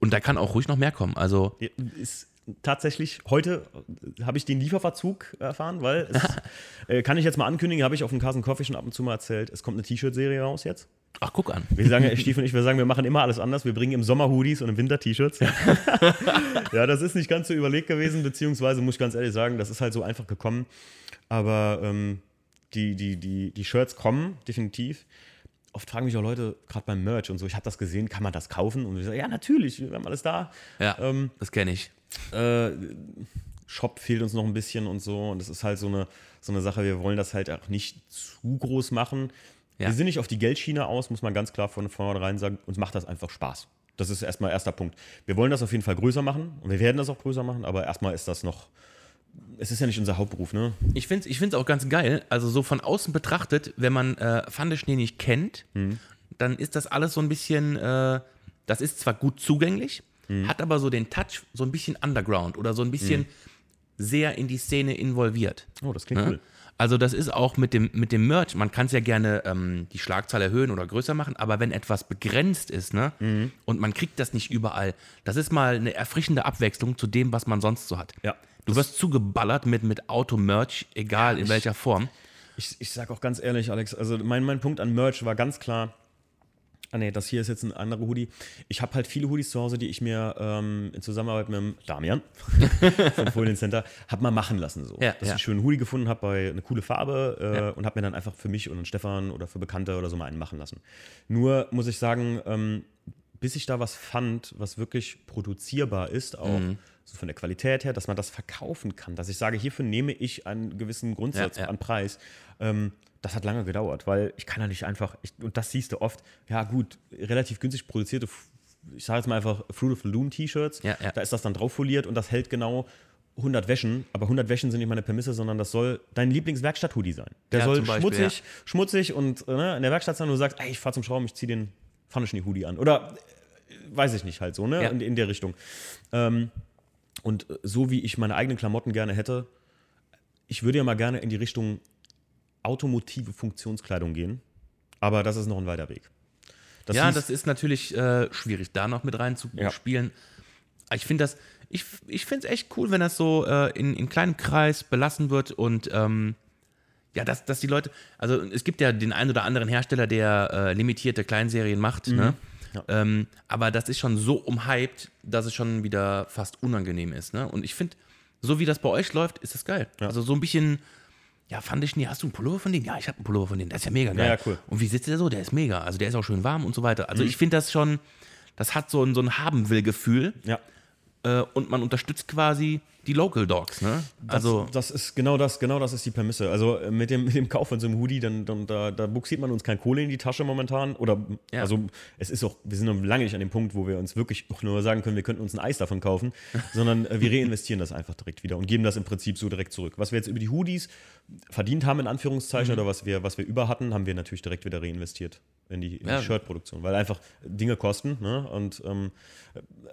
und da kann auch ruhig noch mehr kommen. Also Ist tatsächlich, heute habe ich den Lieferverzug erfahren, weil es, (laughs) äh, kann ich jetzt mal ankündigen, habe ich auf dem Carson Coffee schon ab und zu mal erzählt, es kommt eine T-Shirt-Serie raus jetzt. Ach, guck an. Wir sagen, ja, (laughs) Stief und ich, wir sagen, wir machen immer alles anders. Wir bringen im Sommer Hoodies und im Winter T-Shirts. (laughs) ja, das ist nicht ganz so überlegt gewesen, beziehungsweise muss ich ganz ehrlich sagen, das ist halt so einfach gekommen. Aber ähm, die, die, die, die Shirts kommen, definitiv. Oft fragen mich auch Leute, gerade beim Merch und so, ich habe das gesehen, kann man das kaufen? Und ich sage, ja, natürlich, wir haben alles da. Ja, Ähm, das kenne ich. Äh, Shop fehlt uns noch ein bisschen und so. Und das ist halt so eine, so eine Sache, wir wollen das halt auch nicht zu groß machen. Ja. Wir sind nicht auf die Geldschiene aus, muss man ganz klar von vornherein sagen. Uns macht das einfach Spaß. Das ist erstmal erster Punkt. Wir wollen das auf jeden Fall größer machen und wir werden das auch größer machen, aber erstmal ist das noch. Es ist ja nicht unser Hauptberuf, ne? Ich finde es ich find's auch ganz geil. Also so von außen betrachtet, wenn man äh, Pfandeschnee nicht kennt, Mhm. dann ist das alles so ein bisschen, äh, das ist zwar gut zugänglich, Mhm. hat aber so den Touch so ein bisschen underground oder so ein bisschen sehr in die Szene involviert. Oh, das klingt Ne? cool. Also das ist auch mit dem, mit dem Merch, man kann es ja gerne ähm, die Schlagzahl erhöhen oder größer machen, aber wenn etwas begrenzt ist, ne, Mhm. und man kriegt das nicht überall, das ist mal eine erfrischende Abwechslung zu dem, was man sonst so hat. Ja. Du wirst zugeballert mit, mit Auto-Merch, egal in welcher Form. Ich, ich sag auch ganz ehrlich, Alex, also mein, mein Punkt an Merch war ganz klar. Ah nee, das hier ist jetzt ein anderer Hoodie. Ich habe halt viele Hoodies zu Hause, die ich mir ähm, in Zusammenarbeit mit dem Damian (laughs) vom Folien Center habe mal machen lassen. So. Ja, Dass ich ja. einen schönen Hoodie gefunden habe bei eine coole Farbe äh, Ja. und habe mir dann einfach für mich und einen Stefan oder für Bekannte oder so mal einen machen lassen. Nur muss ich sagen, ähm, bis ich da was fand, was wirklich produzierbar ist, auch, so von der Qualität her, dass man das verkaufen kann, dass ich sage, hierfür nehme ich einen gewissen Grundsatz an Preis. Ähm, das hat lange gedauert, weil ich kann ja nicht einfach, ich, und das siehst du oft, ja gut, relativ günstig produzierte, ich sage jetzt mal einfach Fruit of the Loom T-Shirts, Ja, ja. da ist das dann drauf foliert und das hält genau 100 Wäschen, aber 100 Wäschen sind nicht meine Prämisse, sondern das soll dein Lieblingswerkstatt-Hoodie sein. Der Ja, soll Beispiel, schmutzig, schmutzig und ne, in der Werkstatt sein und du sagst, ey, ich fahr zum Schrauben, ich zieh den Pfanneschnee-Hoodie an. Oder äh, weiß ich nicht halt so, ne? Ja. In, in der Richtung. Ähm, und so wie ich meine eigenen Klamotten gerne hätte, ich würde ja mal gerne in die Richtung automotive Funktionskleidung gehen, aber das ist noch ein weiter Weg. Das ja, das ist natürlich äh, schwierig, da noch mit reinzuspielen. Aber Ich finde das, ich, ich finde es echt cool, wenn das so äh, in, in kleinem Kreis belassen wird und ähm, ja, dass, dass die Leute, also es gibt ja den einen oder anderen Hersteller, der äh, limitierte Kleinserien macht, ne? Mhm. Ja. Ähm, aber das ist schon so umhyped, dass es schon wieder fast unangenehm ist. Ne? Und ich finde, so wie das bei euch läuft, ist das geil. Ja. Also so ein bisschen, ja, fand ich nie, hast du einen Pullover von denen? Ja, ich habe einen Pullover von denen, das ist ja mega geil. Ja, cool. Und wie sitzt der so? Der ist mega. Also der ist auch schön warm und so weiter. Mhm. Also ich finde das schon, das hat so ein, so ein Haben-will-Gefühl ja. Äh, und man unterstützt quasi die Local Dogs. Ne? Das, Also das ist genau das, genau das ist die Prämisse. Also äh, mit dem, (laughs) mit dem Kauf von so einem Hoodie, dann, dann da, da buxiert man uns kein Kohle in die Tasche momentan. Oder Ja. also es ist auch, wir sind noch lange nicht an dem Punkt, wo wir uns wirklich auch nur sagen können, wir könnten uns ein Eis davon kaufen, (laughs) sondern äh, wir reinvestieren das einfach direkt wieder und geben das im Prinzip so direkt zurück. Was wir jetzt über die Hoodies verdient haben, in Anführungszeichen, oder was wir, was wir über hatten, haben wir natürlich direkt wieder reinvestiert in die, in Ja. die Shirtproduktion, weil einfach Dinge kosten. Ne? Und ähm,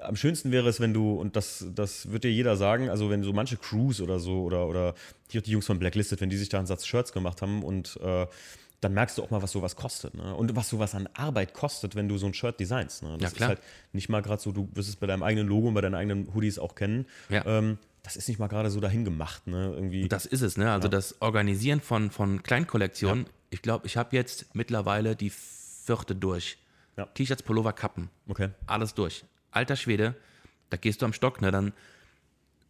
am schönsten wäre es, wenn du, und das, das wird dir jeder sagen, also wenn so manche Crews oder so oder, oder die, die Jungs von Blacklisted, wenn die sich da einen Satz Shirts gemacht haben und äh, dann merkst du auch mal, was sowas kostet. Ne? Und was sowas an Arbeit kostet, wenn du so ein Shirt designst. Ne? Das Ja, klar. ist halt nicht mal gerade so, du wirst es bei deinem eigenen Logo und bei deinen eigenen Hoodies auch kennen. Ja. Ähm, das ist nicht mal gerade so dahin gemacht. Ne? Irgendwie. das ist es, ne? Also das Organisieren von, von Kleinkollektionen. Ich glaube, ich habe jetzt mittlerweile die vierte durch. Ja. T-Shirts, Pullover, Kappen. okay. Alles durch. Alter Schwede, da gehst du am Stock, ne? Dann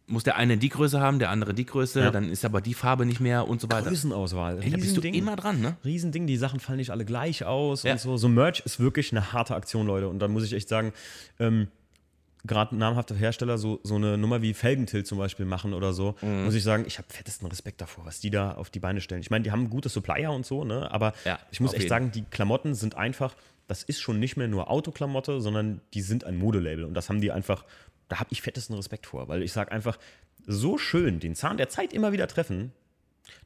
muss der eine die Größe haben, der andere die Größe, Ja. dann ist aber die Farbe nicht mehr und so weiter. Größenauswahl. Ey, da bist du Riesending. immer dran, ne? Riesending, die Sachen fallen nicht alle gleich aus Ja. und so. So Merch ist wirklich eine harte Aktion, Leute. Und da muss ich echt sagen, ähm, gerade namhafte Hersteller so, so eine Nummer wie Felgentilt zum Beispiel machen oder so, Mhm. muss ich sagen, ich habe fettesten Respekt davor, was die da auf die Beine stellen. Ich meine, die haben gute Supplier und so, ne? aber Ja, ich muss echt jeden. sagen, die Klamotten sind einfach, das ist schon nicht mehr nur Autoklamotte, sondern die sind ein Modelabel und das haben die einfach, da habe ich fettesten Respekt vor, weil ich sage einfach, so schön den Zahn der Zeit immer wieder treffen,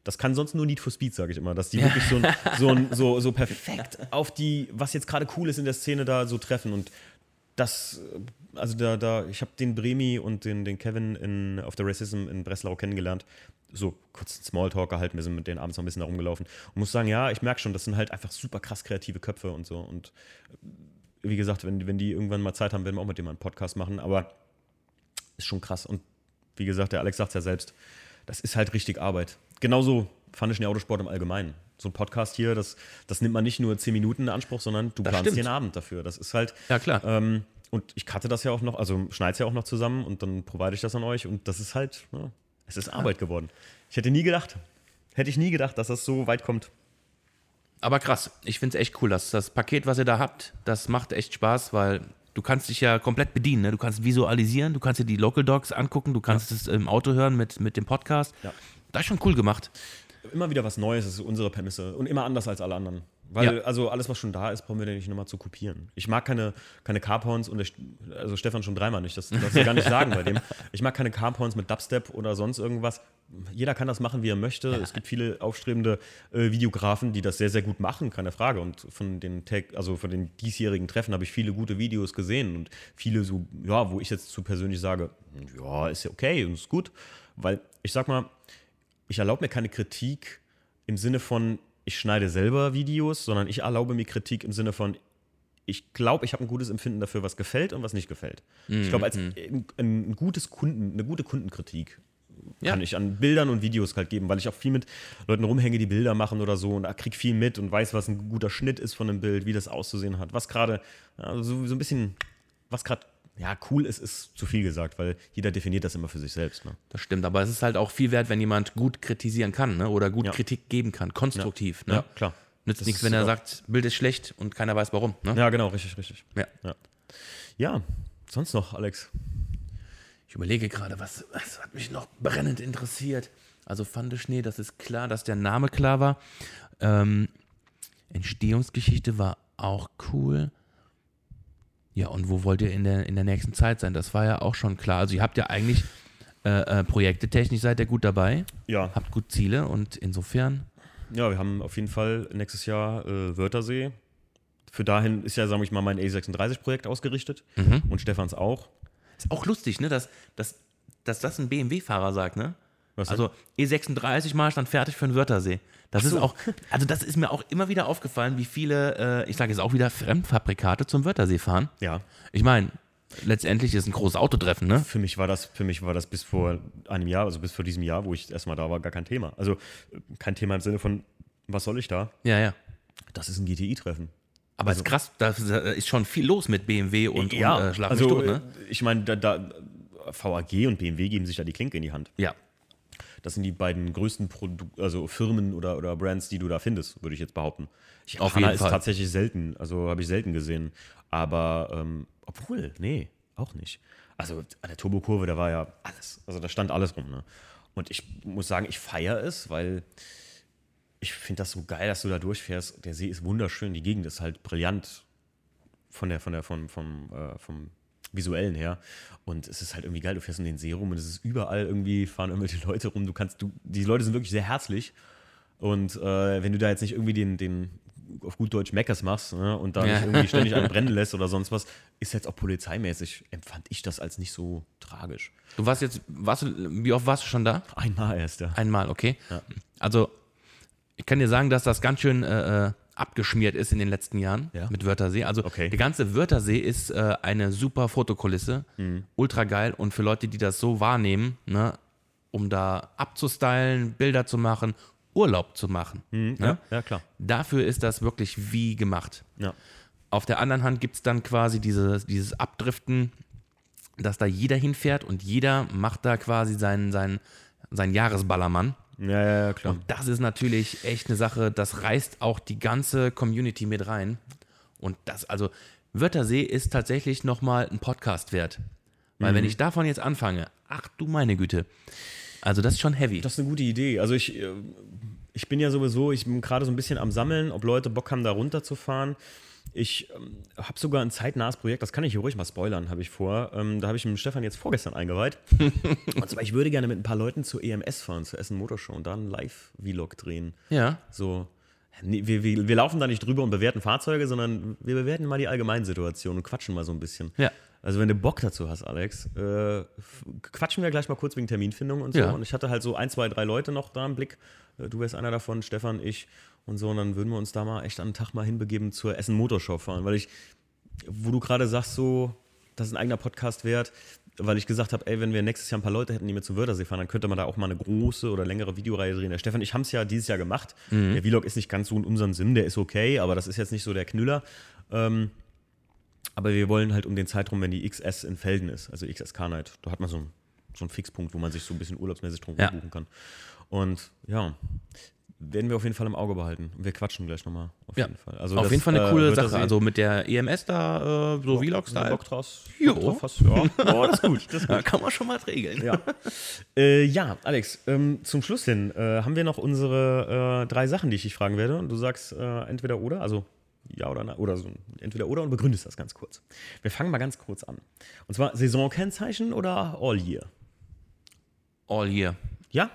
das kann sonst nur Need for Speed, sage ich immer, dass die wirklich so, ein, so, ein, so, so (laughs) perfekt auf die, was jetzt gerade cool ist in der Szene, da so treffen. Und das, äh, also da, da ich habe den Bremi und den, den Kevin in, auf der Racism in Breslau kennengelernt. So kurz Smalltalk gehalten, wir sind mit denen abends noch ein bisschen herumgelaufen. Und muss sagen, ja, ich merke schon, das sind halt einfach super krass kreative Köpfe und so. Und äh, wie gesagt, wenn, wenn die irgendwann mal Zeit haben, werden wir auch mit dem mal einen Podcast machen. Aber ist schon krass. Und wie gesagt, der Alex sagt es ja selbst, das ist halt richtig Arbeit. Genauso fand ich den Autosport im Allgemeinen. So ein Podcast hier, das, das nimmt man nicht nur 10 Minuten in Anspruch, sondern du Das planst stimmt. den Abend dafür. Das ist halt. Ja, klar. Ähm, und ich cutte das ja auch noch, also schneide es ja auch noch zusammen und dann provide ich das an euch. Und das ist halt, ja, es ist Arbeit geworden. Ich hätte nie gedacht, hätte ich nie gedacht, dass das so weit kommt. Aber krass, ich finde es echt cool. dass das Paket, was ihr da habt, das macht echt Spaß, weil du kannst dich ja komplett bedienen. Ne? Du kannst visualisieren, du kannst dir die Local Dogs angucken, du kannst es im Auto hören mit, mit dem Podcast. Ja. Das ist schon cool gemacht. Immer wieder was Neues, das ist unsere Prämisse. Und immer anders als alle anderen. Weil, Ja. also alles, was schon da ist, brauchen wir nicht nochmal zu kopieren. Ich mag keine, keine Carporns und der, also Stefan schon dreimal nicht, das darfst du gar nicht sagen bei dem. Ich mag keine Carporns mit Dubstep oder sonst irgendwas. Jeder kann das machen, wie er möchte. Es gibt viele aufstrebende äh, Videografen, die das sehr, sehr gut machen, keine Frage. Und von den Tag, also von den diesjährigen Treffen habe ich viele gute Videos gesehen und viele so, ja, wo ich jetzt zu persönlich sage, ja, ist ja okay und ist gut. Weil ich sag mal, ich erlaube mir keine Kritik im Sinne von, ich schneide selber Videos, sondern ich erlaube mir Kritik im Sinne von, ich glaube, ich habe ein gutes Empfinden dafür, was gefällt und was nicht gefällt. Ich glaube, als ein, ein gutes Kunden, eine gute Kundenkritik Ja. kann ich an Bildern und Videos halt geben, weil ich auch viel mit Leuten rumhänge, die Bilder machen oder so und krieg viel mit und weiß, was ein guter Schnitt ist von einem Bild, wie das auszusehen hat, was gerade ja, so, so ein bisschen, was gerade ja cool ist, ist zu viel gesagt, weil jeder definiert das immer für sich selbst. Ne? Das stimmt, aber es ist halt auch viel wert, wenn jemand gut kritisieren kann ne? oder gut Ja. Kritik geben kann, konstruktiv. Ne? Ja, klar. Nützt Das nichts, wenn er sagt, Bild ist schlecht und keiner weiß warum. Ne? Ja, genau, richtig, richtig. Ja. Ja. ja, sonst noch, Alex. Ich überlege gerade, was, was hat mich noch brennend interessiert. Also Pfandeschnee, das ist klar, dass der Name klar war. Ähm, Entstehungsgeschichte war auch cool. Ja, und wo wollt ihr in der, in der nächsten Zeit sein? Das war ja auch schon klar. Also ihr habt ja eigentlich äh, äh, Projekte technisch seid ihr gut dabei, Ja, habt gut Ziele und insofern, ja, wir haben auf jeden Fall nächstes Jahr äh, Wörthersee. Für dahin ist ja, sag ich mal, mein E36-Projekt ausgerichtet und Stefans auch. ist auch lustig, ne, dass, dass, dass das ein BMW-Fahrer sagt, ne? Was denn? also E36 mal stand fertig für den Wörthersee. Das ist auch, also das ist mir auch immer wieder aufgefallen, wie viele, äh, ich sage jetzt auch wieder, Fremdfabrikate zum Wörthersee fahren. Ja, Ich meine, letztendlich ist ein großes Autotreffen, ne? für mich war das, für mich war das bis vor einem Jahr, also bis vor diesem Jahr, wo ich erstmal da war, gar kein Thema. Also äh, kein Thema im Sinne von, was soll ich da? Ja, ja. Das ist ein GTI-Treffen. Aber es ist krass, da ist schon viel los mit BMW und, ja, und äh, Schlag mich also tot, ne? äh, ich meine, da, da, VAG und BMW geben sich da die Klinke in die Hand. Ja. Das sind die beiden größten Produ also Firmen oder, oder Brands, die du da findest, würde ich jetzt behaupten. Ich, Auf jeden ist Fall. tatsächlich selten, also habe ich selten gesehen. Aber, ähm, obwohl, nee, auch nicht. Also an der Turbokurve, da war ja alles. Also da stand alles rum. Ne? Und ich muss sagen, ich feiere es, weil ich finde das so geil, dass du da durchfährst. Der See ist wunderschön, die Gegend ist halt brillant von der, von der, vom, vom, äh, vom visuellen her. Und es ist halt irgendwie geil, du fährst um den See rum und es ist überall irgendwie, fahren irgendwelche (laughs) Leute rum. Du kannst, du, die Leute sind wirklich sehr herzlich. Und äh, wenn du da jetzt nicht irgendwie den, den auf gut Deutsch Meckers machst ne, und da Ja. nicht irgendwie ständig einen (laughs) brennen lässt oder sonst was, ist jetzt auch polizeimäßig, empfand ich das als nicht so tragisch. Du warst jetzt, warst du, wie oft warst du schon da? Einmal erst, ja. Einmal, okay. Also, ich kann dir sagen, dass das ganz schön äh, äh, abgeschmiert ist in den letzten Jahren Ja. mit Wörthersee. Also, Okay. der ganze Wörthersee ist äh, eine super Fotokulisse. Mhm. Ultra geil. Und für Leute, die das so wahrnehmen, ne, um da abzustylen, Bilder zu machen, Urlaub zu machen, ne, Ja, ja, klar. dafür ist das wirklich wie gemacht. Ja. Auf der anderen Hand gibt es dann quasi dieses, dieses Abdriften, dass da jeder hinfährt und jeder macht da quasi seinen, seinen, seinen Jahresballermann. Ja, ja, klar. Und das ist natürlich echt eine Sache, das reißt auch die ganze Community mit rein. Und das, also, Wörthersee ist tatsächlich nochmal ein Podcast wert. Weil Mhm. wenn ich davon jetzt anfange, ach du meine Güte, also das ist schon heavy. Das ist eine gute Idee. Also ich, äh, ich bin ja sowieso, ich bin gerade so ein bisschen am Sammeln, ob Leute Bock haben, da runterzufahren. Ich ähm, habe sogar ein zeitnahes Projekt, das kann ich hier ruhig mal spoilern, habe ich vor. Ähm, da habe ich mit dem Stefan jetzt vorgestern eingeweiht. (laughs) und zwar, ich würde gerne mit ein paar Leuten zur EMS fahren, zur Essen Motorshow und da einen Live-Vlog drehen. ja, So, nee, wir, wir, wir laufen da nicht drüber und bewerten Fahrzeuge, sondern wir bewerten mal die Allgemeinsituation und quatschen mal so ein bisschen. Ja. Also wenn du Bock dazu hast, Alex, äh, quatschen wir gleich mal kurz wegen Terminfindung und so. Ja. Und ich hatte halt so ein, zwei, drei Leute noch da im Blick. Äh, Du wärst einer davon, Stefan, ich und so. Und dann würden wir uns da mal echt an einen Tag mal hinbegeben zur Essen Motorshow fahren. Weil ich, wo du gerade sagst, so, das ist ein eigener Podcast wert, weil ich gesagt habe, ey, wenn wir nächstes Jahr ein paar Leute hätten, die mit zum Wörthersee fahren, dann könnte man da auch mal eine große oder längere Videoreihe drehen. Der Stefan, ich haben es ja dieses Jahr gemacht. Der Vlog ist nicht ganz so in unserem Sinn, der ist okay, aber das ist jetzt nicht so der Knüller. Ähm, aber wir wollen halt um den Zeitraum, wenn die XS in Felden ist, also XSK Night, da hat man so einen, so einen Fixpunkt, wo man sich so ein bisschen urlaubsmäßig drum Ja. buchen kann. Und ja, werden wir auf jeden Fall im Auge behalten. Und wir quatschen gleich nochmal, auf Ja. jeden Fall. Also auf das, jeden Fall eine äh, coole Sache. Also mit der EMS da, äh, so Vlogs da. Bock drauf, Jo. Bock drauf hast, ja. (laughs) Oh, das ist gut. Das ist Da kann man schon mal regeln. Ja, (laughs) äh, ja Alex, ähm, zum Schluss hin äh, haben wir noch unsere äh, drei Sachen, die ich dich fragen werde. Und du sagst äh, entweder oder, also ja oder nein, oder so, entweder oder und begründest das ganz kurz. Wir fangen mal ganz kurz an. Und zwar Saisonkennzeichen oder All Year? All year. Ja?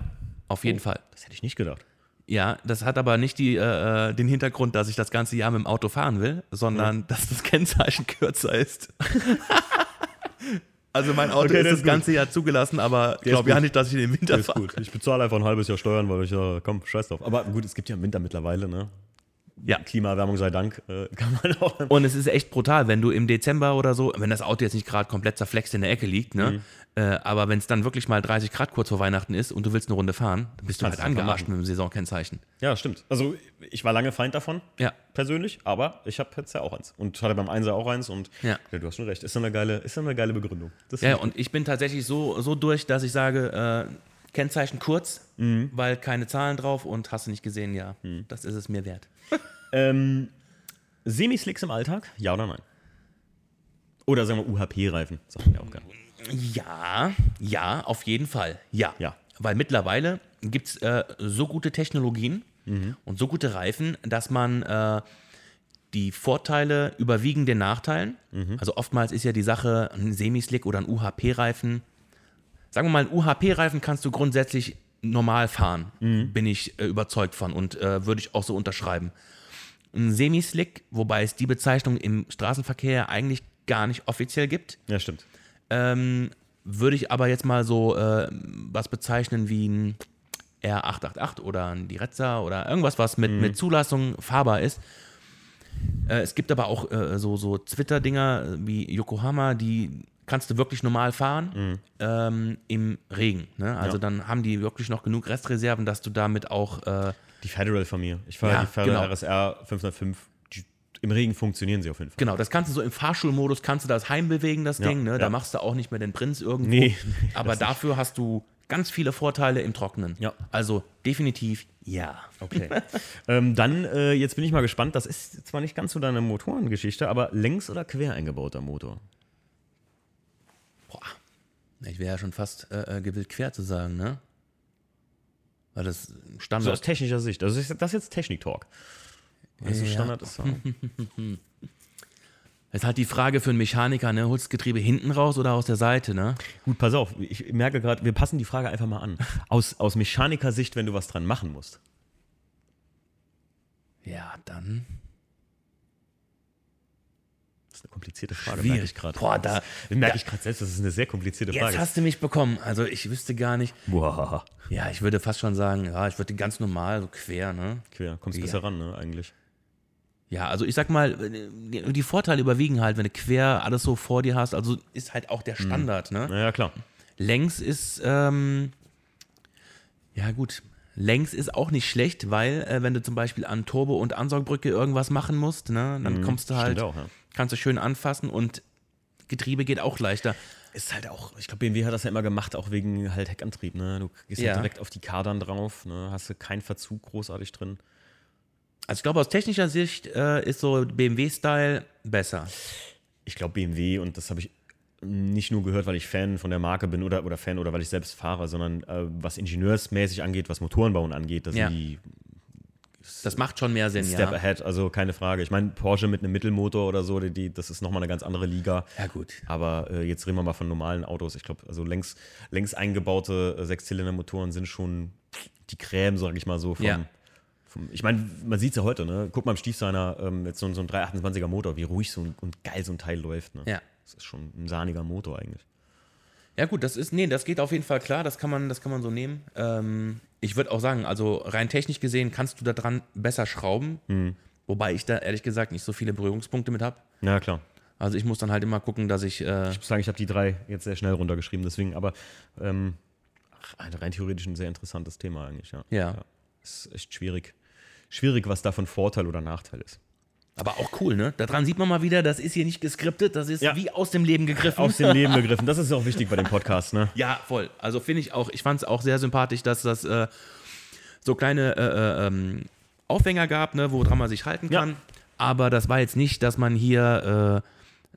Auf jeden Fall. Das hätte ich nicht gedacht. Ja, das hat aber nicht die, äh, äh, den Hintergrund, dass ich das ganze Jahr mit dem Auto fahren will, sondern dass das Kennzeichen (laughs) kürzer ist. (laughs) also mein Auto Okay, ist das das ist ganze Jahr zugelassen, aber ich ist glaube ja gut. nicht, dass ich in den Winter Ist fahre. gut. Ich bezahle einfach ein halbes Jahr Steuern, weil ich ja, komm, scheiß drauf. Aber gut, es gibt ja im Winter mittlerweile, ne? Ja. Klimaerwärmung sei Dank, äh, (laughs) kann man auch. Und es ist echt brutal, wenn du im Dezember oder so, wenn das Auto jetzt nicht gerade komplett zerflext in der Ecke liegt, ne? Mhm. Äh, aber wenn es dann wirklich mal 30 Grad kurz vor Weihnachten ist und du willst eine Runde fahren, dann bist du Kannst halt angearscht mit dem Saisonkennzeichen. Ja, stimmt. Also ich war lange Feind davon. Ja. persönlich, aber ich habe jetzt ja auch eins und hatte beim Einser auch eins und Ja. du hast schon recht, ist doch eine geile, ist eine geile Begründung. Das Ja, und ich bin tatsächlich so, so durch, dass ich sage, äh, Kennzeichen kurz, Mhm. weil keine Zahlen drauf und hast du nicht gesehen, ja, das ist es mir wert. (laughs) ähm, Semislicks im Alltag, ja oder nein? Oder sagen wir UHP-Reifen, sagt man ja auch gerne. Ja, ja, auf jeden Fall. Ja. Ja. Weil mittlerweile gibt es äh, so gute Technologien und so gute Reifen, dass man äh, die Vorteile überwiegen den Nachteilen. Also oftmals ist ja die Sache, ein Semislick oder ein UHP-Reifen. Sagen wir mal, ein UHP-Reifen kannst du grundsätzlich normal fahren, bin ich äh, überzeugt von und äh, würde ich auch so unterschreiben. Ein Semislick, wobei es die Bezeichnung im Straßenverkehr eigentlich gar nicht offiziell gibt, Ja, stimmt. Ähm, würde ich aber jetzt mal so äh, was bezeichnen wie ein R888 oder ein Direzza oder irgendwas, was mit, mit Zulassung fahrbar ist. Äh, es gibt aber auch äh, so, so Twitter-Dinger wie Yokohama, die kannst du wirklich normal fahren ähm, im Regen. Ne? Also Ja. dann haben die wirklich noch genug Restreserven, dass du damit auch äh, Die Federal von mir. Ich fahre Ja, die Federal genau. RSR 505. Im Regen funktionieren sie auf jeden Fall. Genau, das kannst du so im Fahrschulmodus, kannst du das heimbewegen, das Ja, Ding, ne? Da ja. machst du auch nicht mehr den Prinz irgendwo. Nee, (laughs) aber dafür hast du ganz viele Vorteile im Trockenen. Ja. Also definitiv ja. Okay. (laughs) ähm, dann, äh, jetzt bin ich mal gespannt. Das ist zwar nicht ganz so deine Motorengeschichte, aber längs- oder quer eingebauter Motor? Boah. Ich wäre ja schon fast äh, äh, gewillt, quer zu sagen, ne? Weil das So aus Standard. technischer Sicht. Also ist- das ist jetzt Technik-Talk. Also Ja. Standard ist so. Das (laughs) ist halt die Frage für einen Mechaniker, ne? Holst du das Getriebe hinten raus oder aus der Seite, ne? Gut, pass auf. Ich merke gerade, wir passen die Frage einfach mal an. Aus, aus Mechanikersicht, wenn du was dran machen musst. Ja, dann. Das ist eine komplizierte Frage, Schwierig. merke ich gerade. Boah, da- Das merke ich gerade selbst, das ist eine sehr komplizierte Jetzt Frage. hast du mich bekommen. Also ich wüsste gar nicht. Boah, Ja, ich würde fast schon sagen, ja, ich würde ganz normal, so quer, ne? quer. Kommst Ja. besser ran, ne, eigentlich. Ja, also ich sag mal, die die Vorteile überwiegen halt, wenn du quer alles so vor dir hast. Also ist halt auch der Standard, ne? Naja, klar. Längs ist, ähm, ja gut, längs ist auch nicht schlecht, weil äh, wenn du zum Beispiel an Turbo- und Ansaugbrücke irgendwas machen musst, ne, dann kommst du halt, Mhm. Auch, ja. kannst du schön anfassen und Getriebe geht auch leichter. Ist halt auch, ich glaube, BMW hat das ja immer gemacht, auch wegen halt Heckantrieb, ne? Du gehst Ja. halt direkt auf die Kadern drauf, ne? Hast du keinen Verzug großartig drin. Also ich glaube, aus technischer Sicht äh, ist so BMW-Style besser. Ich glaube, BMW, und das habe ich nicht nur gehört, weil ich Fan von der Marke bin oder, oder Fan oder weil ich selbst fahre, sondern äh, was ingenieursmäßig angeht, was Motorenbauen angeht, da sind Ja. die Das macht schon mehr Sinn, Step ja. ahead, also keine Frage. Ich meine, Porsche mit einem Mittelmotor oder so, die, die, das ist nochmal eine ganz andere Liga. Ja, gut. Aber äh, jetzt reden wir mal von normalen Autos. Ich glaube, also längs, längs eingebaute äh, Sechszylindermotoren sind schon die Creme, sage ich mal so. Vom, Ja. Ich meine, man sieht es ja heute, ne? Guck mal im Stiefseiner, ähm, jetzt so, so ein 328er Motor, wie ruhig so ein, und geil so ein Teil läuft. Ne? Ja. Das ist schon ein sahniger Motor eigentlich. Ja, gut, das ist, nee, das geht auf jeden Fall klar, das kann man, das kann man so nehmen. Ähm, ich würde auch sagen, also rein technisch gesehen kannst du da dran besser schrauben, Hm. wobei ich da ehrlich gesagt nicht so viele Berührungspunkte mit habe. Ja, klar. Also ich muss dann halt immer gucken, dass ich, äh, Ich muss sagen, ich habe die drei jetzt sehr schnell runtergeschrieben, deswegen, aber ähm, rein theoretisch ein sehr interessantes Thema eigentlich, ja. Ja. Ist echt schwierig. Schwierig, was davon Vorteil oder Nachteil ist. aber auch cool, ne? Daran sieht man mal wieder, das ist hier nicht geskriptet, das ist Ja. wie aus dem Leben gegriffen. Aus dem (laughs) Leben begriffen. Das ist auch wichtig bei dem Podcast, ne? Ja, voll. Also finde ich auch, ich fand es auch sehr sympathisch, dass das äh, so kleine äh, äh, ähm, Aufhänger gab, ne, woran man sich halten Ja. kann. Aber das war jetzt nicht, dass man hier äh,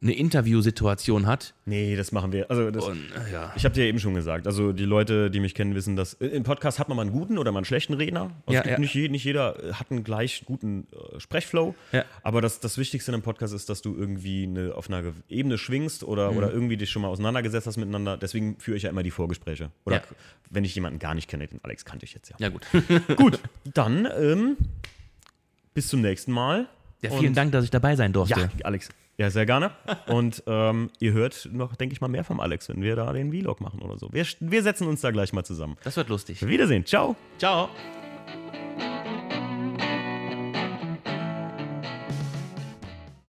eine Interviewsituation hat. Nee, das machen wir. Also das, Und äh, ja. ich habe dir eben schon gesagt, also die Leute, die mich kennen, wissen, dass äh, im Podcast hat man mal einen guten oder mal einen schlechten Redner. Also Ja, ja. Nicht, nicht jeder äh, hat einen gleich guten äh, Sprechflow. Aber das, das Wichtigste in einem Podcast ist, dass du irgendwie eine, auf einer Ebene schwingst oder, Mhm. oder irgendwie dich schon mal auseinandergesetzt hast miteinander. Deswegen führe ich ja immer die Vorgespräche. Oder wenn ich jemanden gar nicht kenne, den Alex kannte ich jetzt ja. Ja, gut. (laughs) Gut, dann ähm, bis zum nächsten Mal. Ja, vielen Und- Dank, dass ich dabei sein durfte. Ja, Alex. Ja, sehr gerne. Und ähm, ihr hört noch, denke ich mal, mehr vom Alex, wenn wir da den Vlog machen oder so. Wir, wir setzen uns da gleich mal zusammen. Das wird lustig. Wiedersehen. Ciao. Ciao.